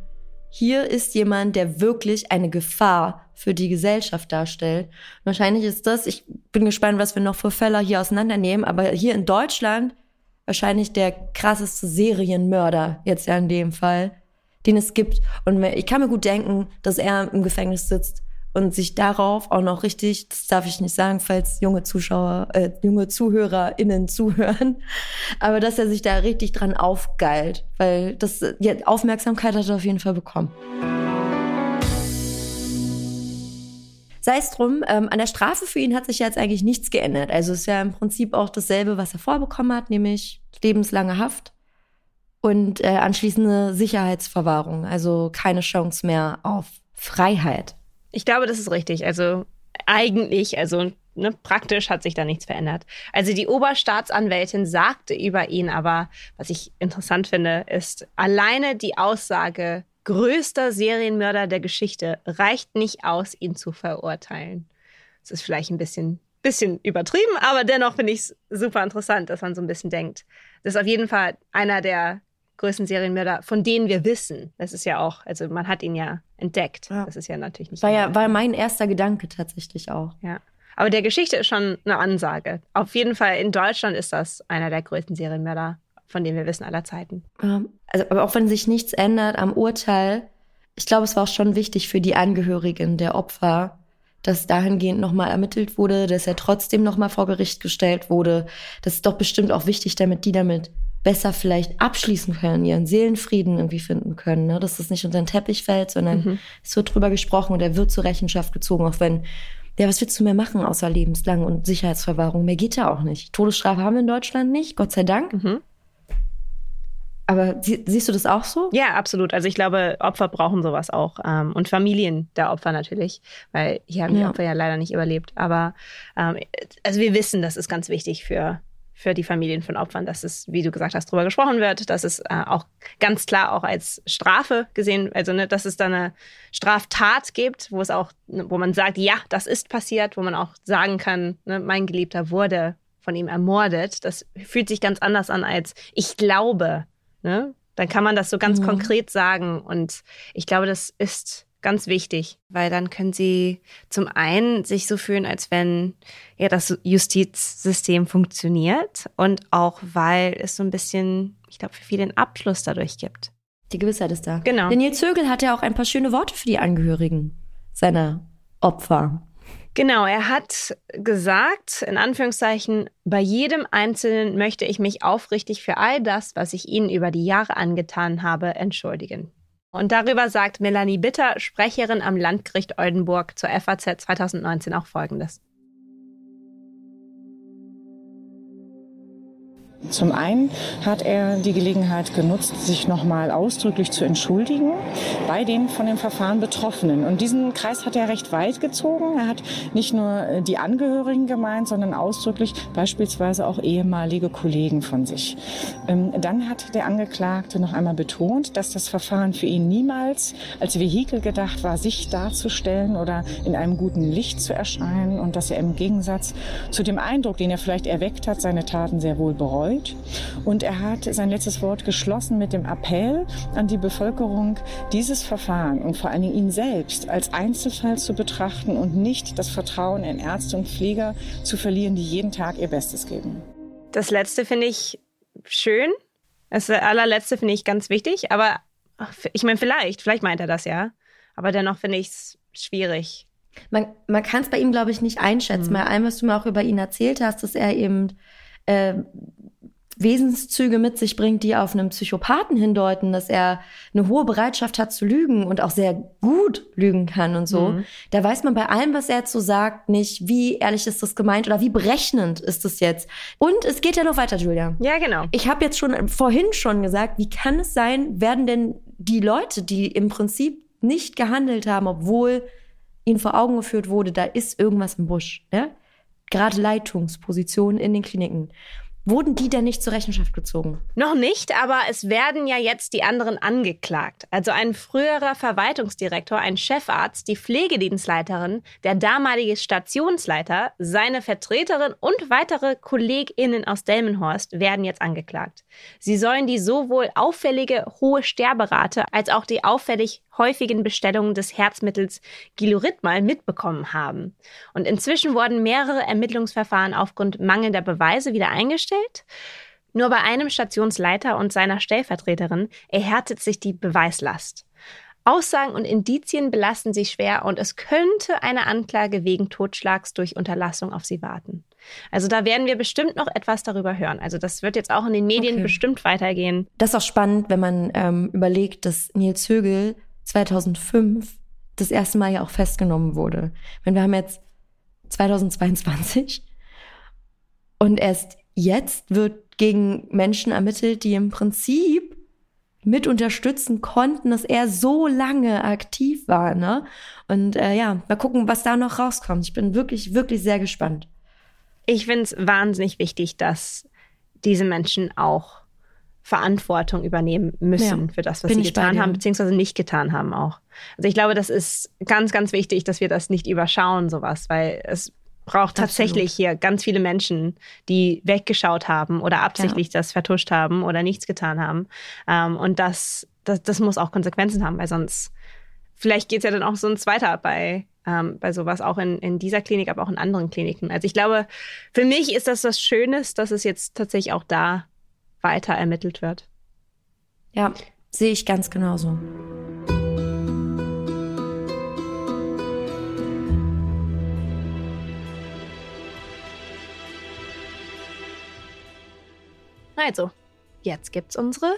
hier ist jemand, der wirklich eine Gefahr für die Gesellschaft darstellt. Wahrscheinlich ist das, ich bin gespannt, was wir noch für Fälle hier auseinandernehmen, aber hier in Deutschland wahrscheinlich der krasseste Serienmörder jetzt ja in dem Fall, den es gibt. Und ich kann mir gut denken, dass er im Gefängnis sitzt und sich darauf auch noch richtig, das darf ich nicht sagen, falls junge Zuschauer, äh, junge ZuhörerInnen zuhören, aber dass er sich da richtig dran aufgeilt, weil das, ja, Aufmerksamkeit hat er auf jeden Fall bekommen. Sei es drum, ähm, an der Strafe für ihn hat sich jetzt eigentlich nichts geändert. Also es ist ja im Prinzip auch dasselbe, was er vorbekommen hat, nämlich lebenslange Haft und äh, anschließende Sicherheitsverwahrung. Also keine Chance mehr auf Freiheit. Ich glaube, das ist richtig. Also eigentlich, also ne, praktisch hat sich da nichts verändert. Also die Oberstaatsanwältin sagte über ihn aber, was ich interessant finde, ist alleine die Aussage, größter Serienmörder der Geschichte reicht nicht aus, ihn zu verurteilen. Das ist vielleicht ein bisschen, bisschen übertrieben, aber dennoch finde ich es super interessant, dass man so ein bisschen denkt. Das ist auf jeden Fall einer der größten Serienmörder, von denen wir wissen. Das ist ja auch, also man hat ihn ja entdeckt. Ja. Das ist ja natürlich nicht. War ja war mein erster Gedanke tatsächlich auch. Ja. Aber der Geschichte ist schon eine Ansage. Auf jeden Fall in Deutschland ist das einer der größten Serienmörder von dem wir wissen aller Zeiten. Also, aber auch wenn sich nichts ändert am Urteil, ich glaube, es war auch schon wichtig für die Angehörigen der Opfer, dass dahingehend nochmal ermittelt wurde, dass er trotzdem nochmal vor Gericht gestellt wurde. Das ist doch bestimmt auch wichtig, damit die damit besser vielleicht abschließen können, ihren Seelenfrieden irgendwie finden können, ne? dass das nicht unter den Teppich fällt, sondern mhm. es wird drüber gesprochen und er wird zur Rechenschaft gezogen, auch wenn, ja, was willst du mehr machen außer lebenslang und Sicherheitsverwahrung? Mehr geht ja auch nicht. Todesstrafe haben wir in Deutschland nicht, Gott sei Dank. Mhm. Aber sie, siehst du das auch so? Ja, absolut. Also ich glaube, Opfer brauchen sowas auch. Ähm, und Familien der Opfer natürlich, weil hier haben die Opfer ja leider nicht überlebt. Aber ähm, also wir wissen, das ist ganz wichtig für, für die Familien von Opfern, dass es, wie du gesagt hast, darüber gesprochen wird, dass es äh, auch ganz klar auch als Strafe gesehen, also ne, dass es da eine Straftat gibt, wo es auch, wo man sagt, ja, das ist passiert, wo man auch sagen kann, ne, mein Geliebter wurde von ihm ermordet. Das fühlt sich ganz anders an als ich glaube, Ne? Dann kann man das so ganz mhm. konkret sagen. Und ich glaube, das ist ganz wichtig, weil dann können sie zum einen sich so fühlen, als wenn ja das Justizsystem funktioniert und auch weil es so ein bisschen, ich glaube, für viele einen Abschluss dadurch gibt. Die Gewissheit ist da. Genau. Nils Zögel hat ja auch ein paar schöne Worte für die Angehörigen seiner Opfer. Genau, er hat gesagt, in Anführungszeichen, bei jedem Einzelnen möchte ich mich aufrichtig für all das, was ich Ihnen über die Jahre angetan habe, entschuldigen. Und darüber sagt Melanie Bitter, Sprecherin am Landgericht Oldenburg zur FAZ 2019 auch Folgendes. Zum einen hat er die Gelegenheit genutzt, sich nochmal ausdrücklich zu entschuldigen bei den von dem Verfahren Betroffenen. Und diesen Kreis hat er recht weit gezogen. Er hat nicht nur äh, die Angehörigen gemeint, sondern ausdrücklich beispielsweise auch ehemalige Kollegen von sich. Ähm, dann hat der Angeklagte noch einmal betont, dass das Verfahren für ihn niemals als Vehikel gedacht war, sich darzustellen oder in einem guten Licht zu erscheinen und dass er im Gegensatz zu dem Eindruck, den er vielleicht erweckt hat, seine Taten sehr wohl bereut gefreut. Und er hat sein letztes Wort geschlossen mit dem Appell an die Bevölkerung, dieses Verfahren und vor allen Dingen ihn selbst als Einzelfall zu betrachten und nicht das Vertrauen in Ärzte und Pfleger zu verlieren, die jeden Tag ihr Bestes geben. Das letzte finde ich schön. Das allerletzte finde ich ganz wichtig. Aber ich meine, vielleicht, vielleicht meint er das ja. Aber dennoch finde ich es schwierig. Man, man kann es bei ihm, glaube ich, nicht einschätzen. Mhm. Bei allem, was du mir auch über ihn erzählt hast, dass er eben äh, Wesenszüge mit sich bringt, die auf einen Psychopathen hindeuten, dass er eine hohe Bereitschaft hat zu lügen und auch sehr gut lügen kann und so. Mhm. Da weiß man bei allem, was er jetzt so sagt, nicht, wie ehrlich ist das gemeint oder wie berechnend ist das jetzt. Und es geht ja noch weiter, Julia. Ja, genau. Ich habe jetzt schon vorhin schon gesagt, wie kann es sein, werden denn die Leute, die im Prinzip nicht gehandelt haben, obwohl ihnen vor Augen geführt wurde, da ist irgendwas im Busch, ne? Gerade Leitungspositionen in den Kliniken. Wurden die denn nicht zur Rechenschaft gezogen? Noch nicht, aber es werden ja jetzt die anderen angeklagt. Also ein früherer Verwaltungsdirektor, ein Chefarzt, die Pflegedienstleiterin, der damalige Stationsleiter, seine Vertreterin und weitere KollegInnen aus Delmenhorst werden jetzt angeklagt. Sie sollen die sowohl auffällige hohe Sterberate als auch die auffällig häufigen Bestellungen des Herzmittels Gilurithmal mitbekommen haben. Und inzwischen wurden mehrere Ermittlungsverfahren aufgrund mangelnder Beweise wieder eingestellt. Nur bei einem Stationsleiter und seiner Stellvertreterin erhärtet sich die Beweislast. Aussagen und Indizien belasten sie schwer und es könnte eine Anklage wegen Totschlags durch Unterlassung auf sie warten. Also da werden wir bestimmt noch etwas darüber hören. Also das wird jetzt auch in den Medien okay. bestimmt weitergehen. Das ist auch spannend, wenn man ähm, überlegt, dass Nils Högel 2005 das erste Mal ja auch festgenommen wurde. Wenn wir haben jetzt 2022 und erst jetzt wird gegen Menschen ermittelt, die im Prinzip mit unterstützen konnten, dass er so lange aktiv war. Ne? Und äh, ja, mal gucken, was da noch rauskommt. Ich bin wirklich, wirklich sehr gespannt. Ich finde es wahnsinnig wichtig, dass diese Menschen auch Verantwortung übernehmen müssen ja, für das, was sie getan haben, beziehungsweise nicht getan haben auch. Also ich glaube, das ist ganz, ganz wichtig, dass wir das nicht überschauen, sowas, weil es braucht tatsächlich Absolut. hier ganz viele Menschen, die weggeschaut haben oder absichtlich ja. das vertuscht haben oder nichts getan haben. Ähm, und das, das, das muss auch Konsequenzen haben, weil sonst, vielleicht geht es ja dann auch so ein zweiter bei, ähm, bei sowas, auch in, in dieser Klinik, aber auch in anderen Kliniken. Also ich glaube, für mich ist das das Schönes, dass es jetzt tatsächlich auch da weiter ermittelt wird. Ja, sehe ich ganz genauso. Also, jetzt gibt's unsere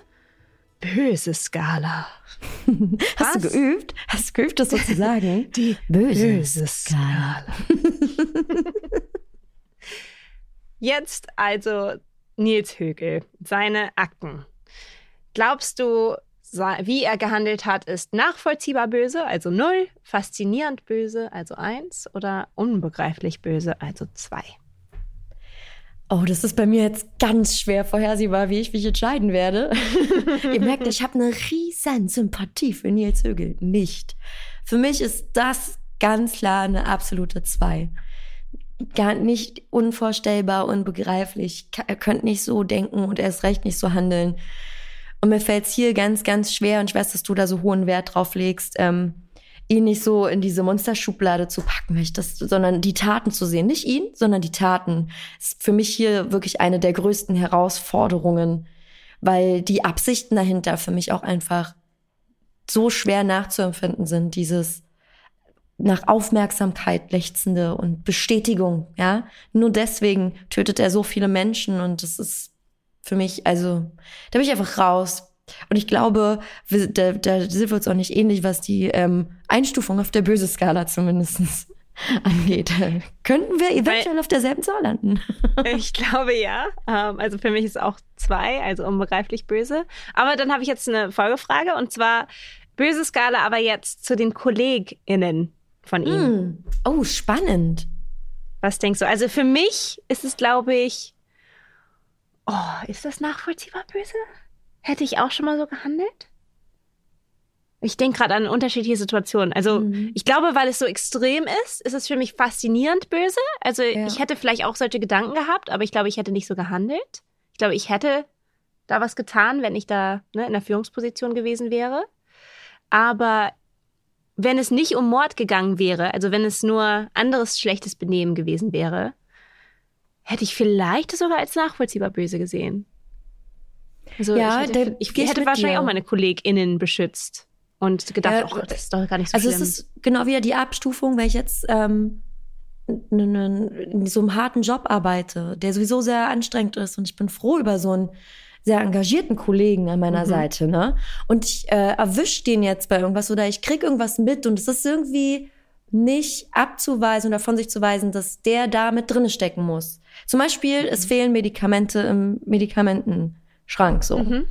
böse Skala. Hast Was? du geübt? Hast du geübt, das so zu sagen? Die böse, böse Skala. jetzt also Nils Högel, seine Akten. Glaubst du, wie er gehandelt hat, ist nachvollziehbar böse, also null, faszinierend böse, also eins, oder unbegreiflich böse, also zwei? Oh, das ist bei mir jetzt ganz schwer vorhersehbar, wie ich mich entscheiden werde. Ihr merkt, ich habe eine riesen Sympathie für Nils Högel. Nicht. Für mich ist das ganz klar eine absolute Zwei. Gar nicht unvorstellbar, unbegreiflich. Er könnte nicht so denken und erst recht nicht so handeln. Und mir fällt es hier ganz, ganz schwer und ich weiß, dass du da so hohen Wert drauf legst, ähm, ihn nicht so in diese Monsterschublade zu packen, möchtest, sondern die Taten zu sehen. Nicht ihn, sondern die Taten. Ist für mich hier wirklich eine der größten Herausforderungen, weil die Absichten dahinter für mich auch einfach so schwer nachzuempfinden sind. Dieses nach Aufmerksamkeit lechzende und Bestätigung, ja. Nur deswegen tötet er so viele Menschen und das ist für mich, also, da bin ich einfach raus. Und ich glaube, da, da sind wir uns auch nicht ähnlich, was die ähm, Einstufung auf der böse Skala zumindest angeht. Könnten wir eventuell Weil, auf derselben Zahl landen? ich glaube ja. Ähm, also für mich ist auch zwei, also unbegreiflich böse. Aber dann habe ich jetzt eine Folgefrage und zwar böse Skala, aber jetzt zu den KollegInnen von ihm. Mm. Oh, spannend. Was denkst du? Also für mich ist es, glaube ich, oh, ist das nachvollziehbar böse? Hätte ich auch schon mal so gehandelt? Ich denke gerade an unterschiedliche Situationen. Also mhm. ich glaube, weil es so extrem ist, ist es für mich faszinierend böse. Also ja. ich hätte vielleicht auch solche Gedanken gehabt, aber ich glaube, ich hätte nicht so gehandelt. Ich glaube, ich hätte da was getan, wenn ich da ne, in der Führungsposition gewesen wäre. Aber wenn es nicht um Mord gegangen wäre, also wenn es nur anderes schlechtes Benehmen gewesen wäre, hätte ich vielleicht sogar als nachvollziehbar böse gesehen. Also ja, ich hätte, ich hätte wahrscheinlich dir. auch meine KollegInnen beschützt und gedacht, ja, oh, das ist doch gar nicht so also schlimm. Also es ist genau wieder die Abstufung, wenn ich jetzt ähm, in so einem harten Job arbeite, der sowieso sehr anstrengend ist und ich bin froh über so einen sehr engagierten Kollegen an meiner mhm. Seite, ne? Und ich äh, erwische den jetzt bei irgendwas oder ich krieg irgendwas mit und es ist irgendwie nicht abzuweisen oder von sich zu weisen, dass der da mit drinne stecken muss. Zum Beispiel, es mhm. fehlen Medikamente im Medikamenten. Schrank so. Mhm.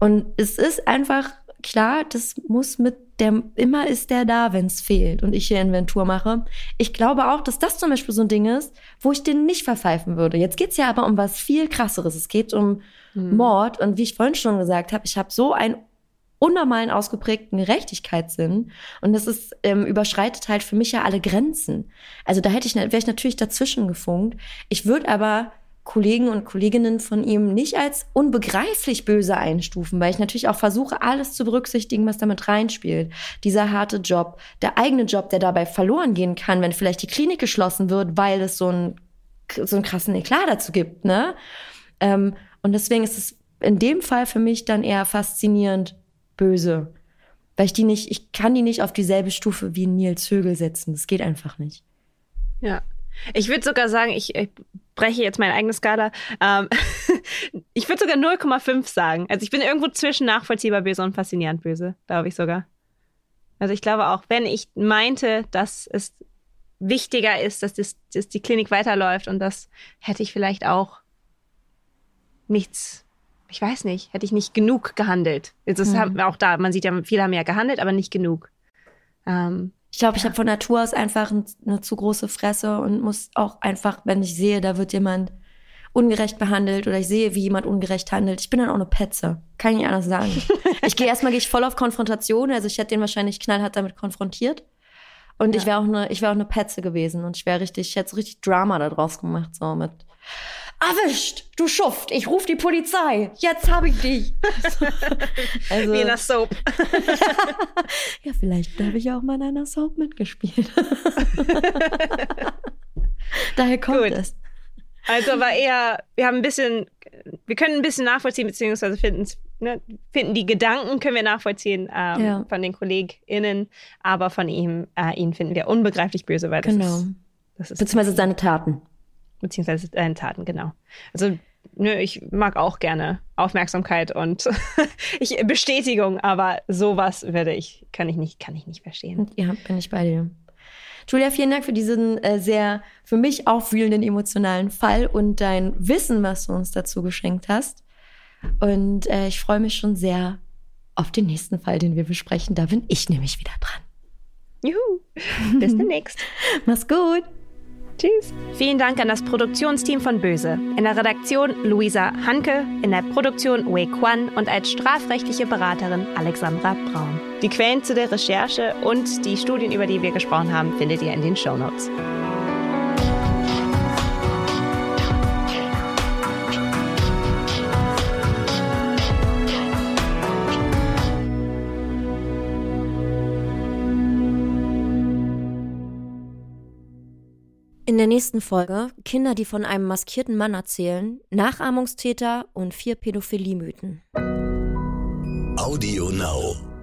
Und es ist einfach klar, das muss mit der, immer ist der da, wenn es fehlt und ich hier Inventur mache. Ich glaube auch, dass das zum Beispiel so ein Ding ist, wo ich den nicht verpfeifen würde. Jetzt geht's ja aber um was viel krasseres. Es geht um mhm. Mord und wie ich vorhin schon gesagt habe, ich habe so einen unnormalen ausgeprägten Gerechtigkeitssinn und das ist ähm, überschreitet halt für mich ja alle Grenzen. Also da hätte ich wäre ich natürlich dazwischen gefunkt. Ich würde aber Kollegen und Kolleginnen von ihm nicht als unbegreiflich böse einstufen, weil ich natürlich auch versuche, alles zu berücksichtigen, was damit reinspielt. Dieser harte Job, der eigene Job, der dabei verloren gehen kann, wenn vielleicht die Klinik geschlossen wird, weil es so, ein, so einen krassen Eklat dazu gibt, ne? Ähm, und deswegen ist es in dem Fall für mich dann eher faszinierend böse. Weil ich die nicht, ich kann die nicht auf dieselbe Stufe wie Nils Högel setzen. Das geht einfach nicht. Ja. Ich würde sogar sagen, ich, ich, breche jetzt meine eigene Skala. Ähm, ich würde sogar 0,5 sagen. Also ich bin irgendwo zwischen nachvollziehbar böse und faszinierend böse, glaube ich sogar. Also ich glaube auch, wenn ich meinte, dass es wichtiger ist, dass, das, dass die Klinik weiterläuft und das hätte ich vielleicht auch nichts ich weiß nicht, hätte ich nicht genug gehandelt. Das mhm. haben, auch da, man sieht ja, viele haben ja gehandelt, aber nicht genug. Ähm, ich glaube, ich habe von Natur aus einfach eine zu große Fresse und muss auch einfach, wenn ich sehe, da wird jemand ungerecht behandelt oder ich sehe, wie jemand ungerecht handelt, ich bin dann auch eine Petze. Kann ich nicht anders sagen. ich gehe erstmal gehe ich voll auf Konfrontation, also ich hätte den wahrscheinlich knallhart damit konfrontiert. Und ja. ich wäre auch eine, ich wäre auch eine Petze gewesen und ich wäre richtig, ich hätte so richtig Drama da draus gemacht, so mit erwischt, du Schuft, ich rufe die Polizei, jetzt habe ich dich. also, Wie in der Soap. ja, vielleicht habe ich auch mal in einer Soap mitgespielt. Daher kommt Gut. es. Also war eher, wir haben ein bisschen, wir können ein bisschen nachvollziehen, beziehungsweise finden, ne, finden die Gedanken können wir nachvollziehen ähm, ja. von den KollegInnen, aber von ihm, äh, ihn finden wir unbegreiflich böse, weil das genau. ist, das ist beziehungsweise seine Taten beziehungsweise deinen Taten, genau. Also nö, ich mag auch gerne Aufmerksamkeit und ich, Bestätigung, aber sowas würde ich, kann ich nicht, kann ich nicht verstehen. Ja, bin ich bei dir. Julia, vielen Dank für diesen äh, sehr für mich aufwühlenden emotionalen Fall und dein Wissen, was du uns dazu geschenkt hast. Und äh, ich freue mich schon sehr auf den nächsten Fall, den wir besprechen. Da bin ich nämlich wieder dran. Juhu. Bis demnächst. Mach's gut. Tschüss. Vielen Dank an das Produktionsteam von Böse. In der Redaktion Luisa Hanke, in der Produktion Wei Kwan und als strafrechtliche Beraterin Alexandra Braun. Die Quellen zu der Recherche und die Studien, über die wir gesprochen haben, findet ihr in den Show Notes. In der nächsten Folge Kinder, die von einem maskierten Mann erzählen, Nachahmungstäter und vier Pädophilie-Mythen. Audio Now.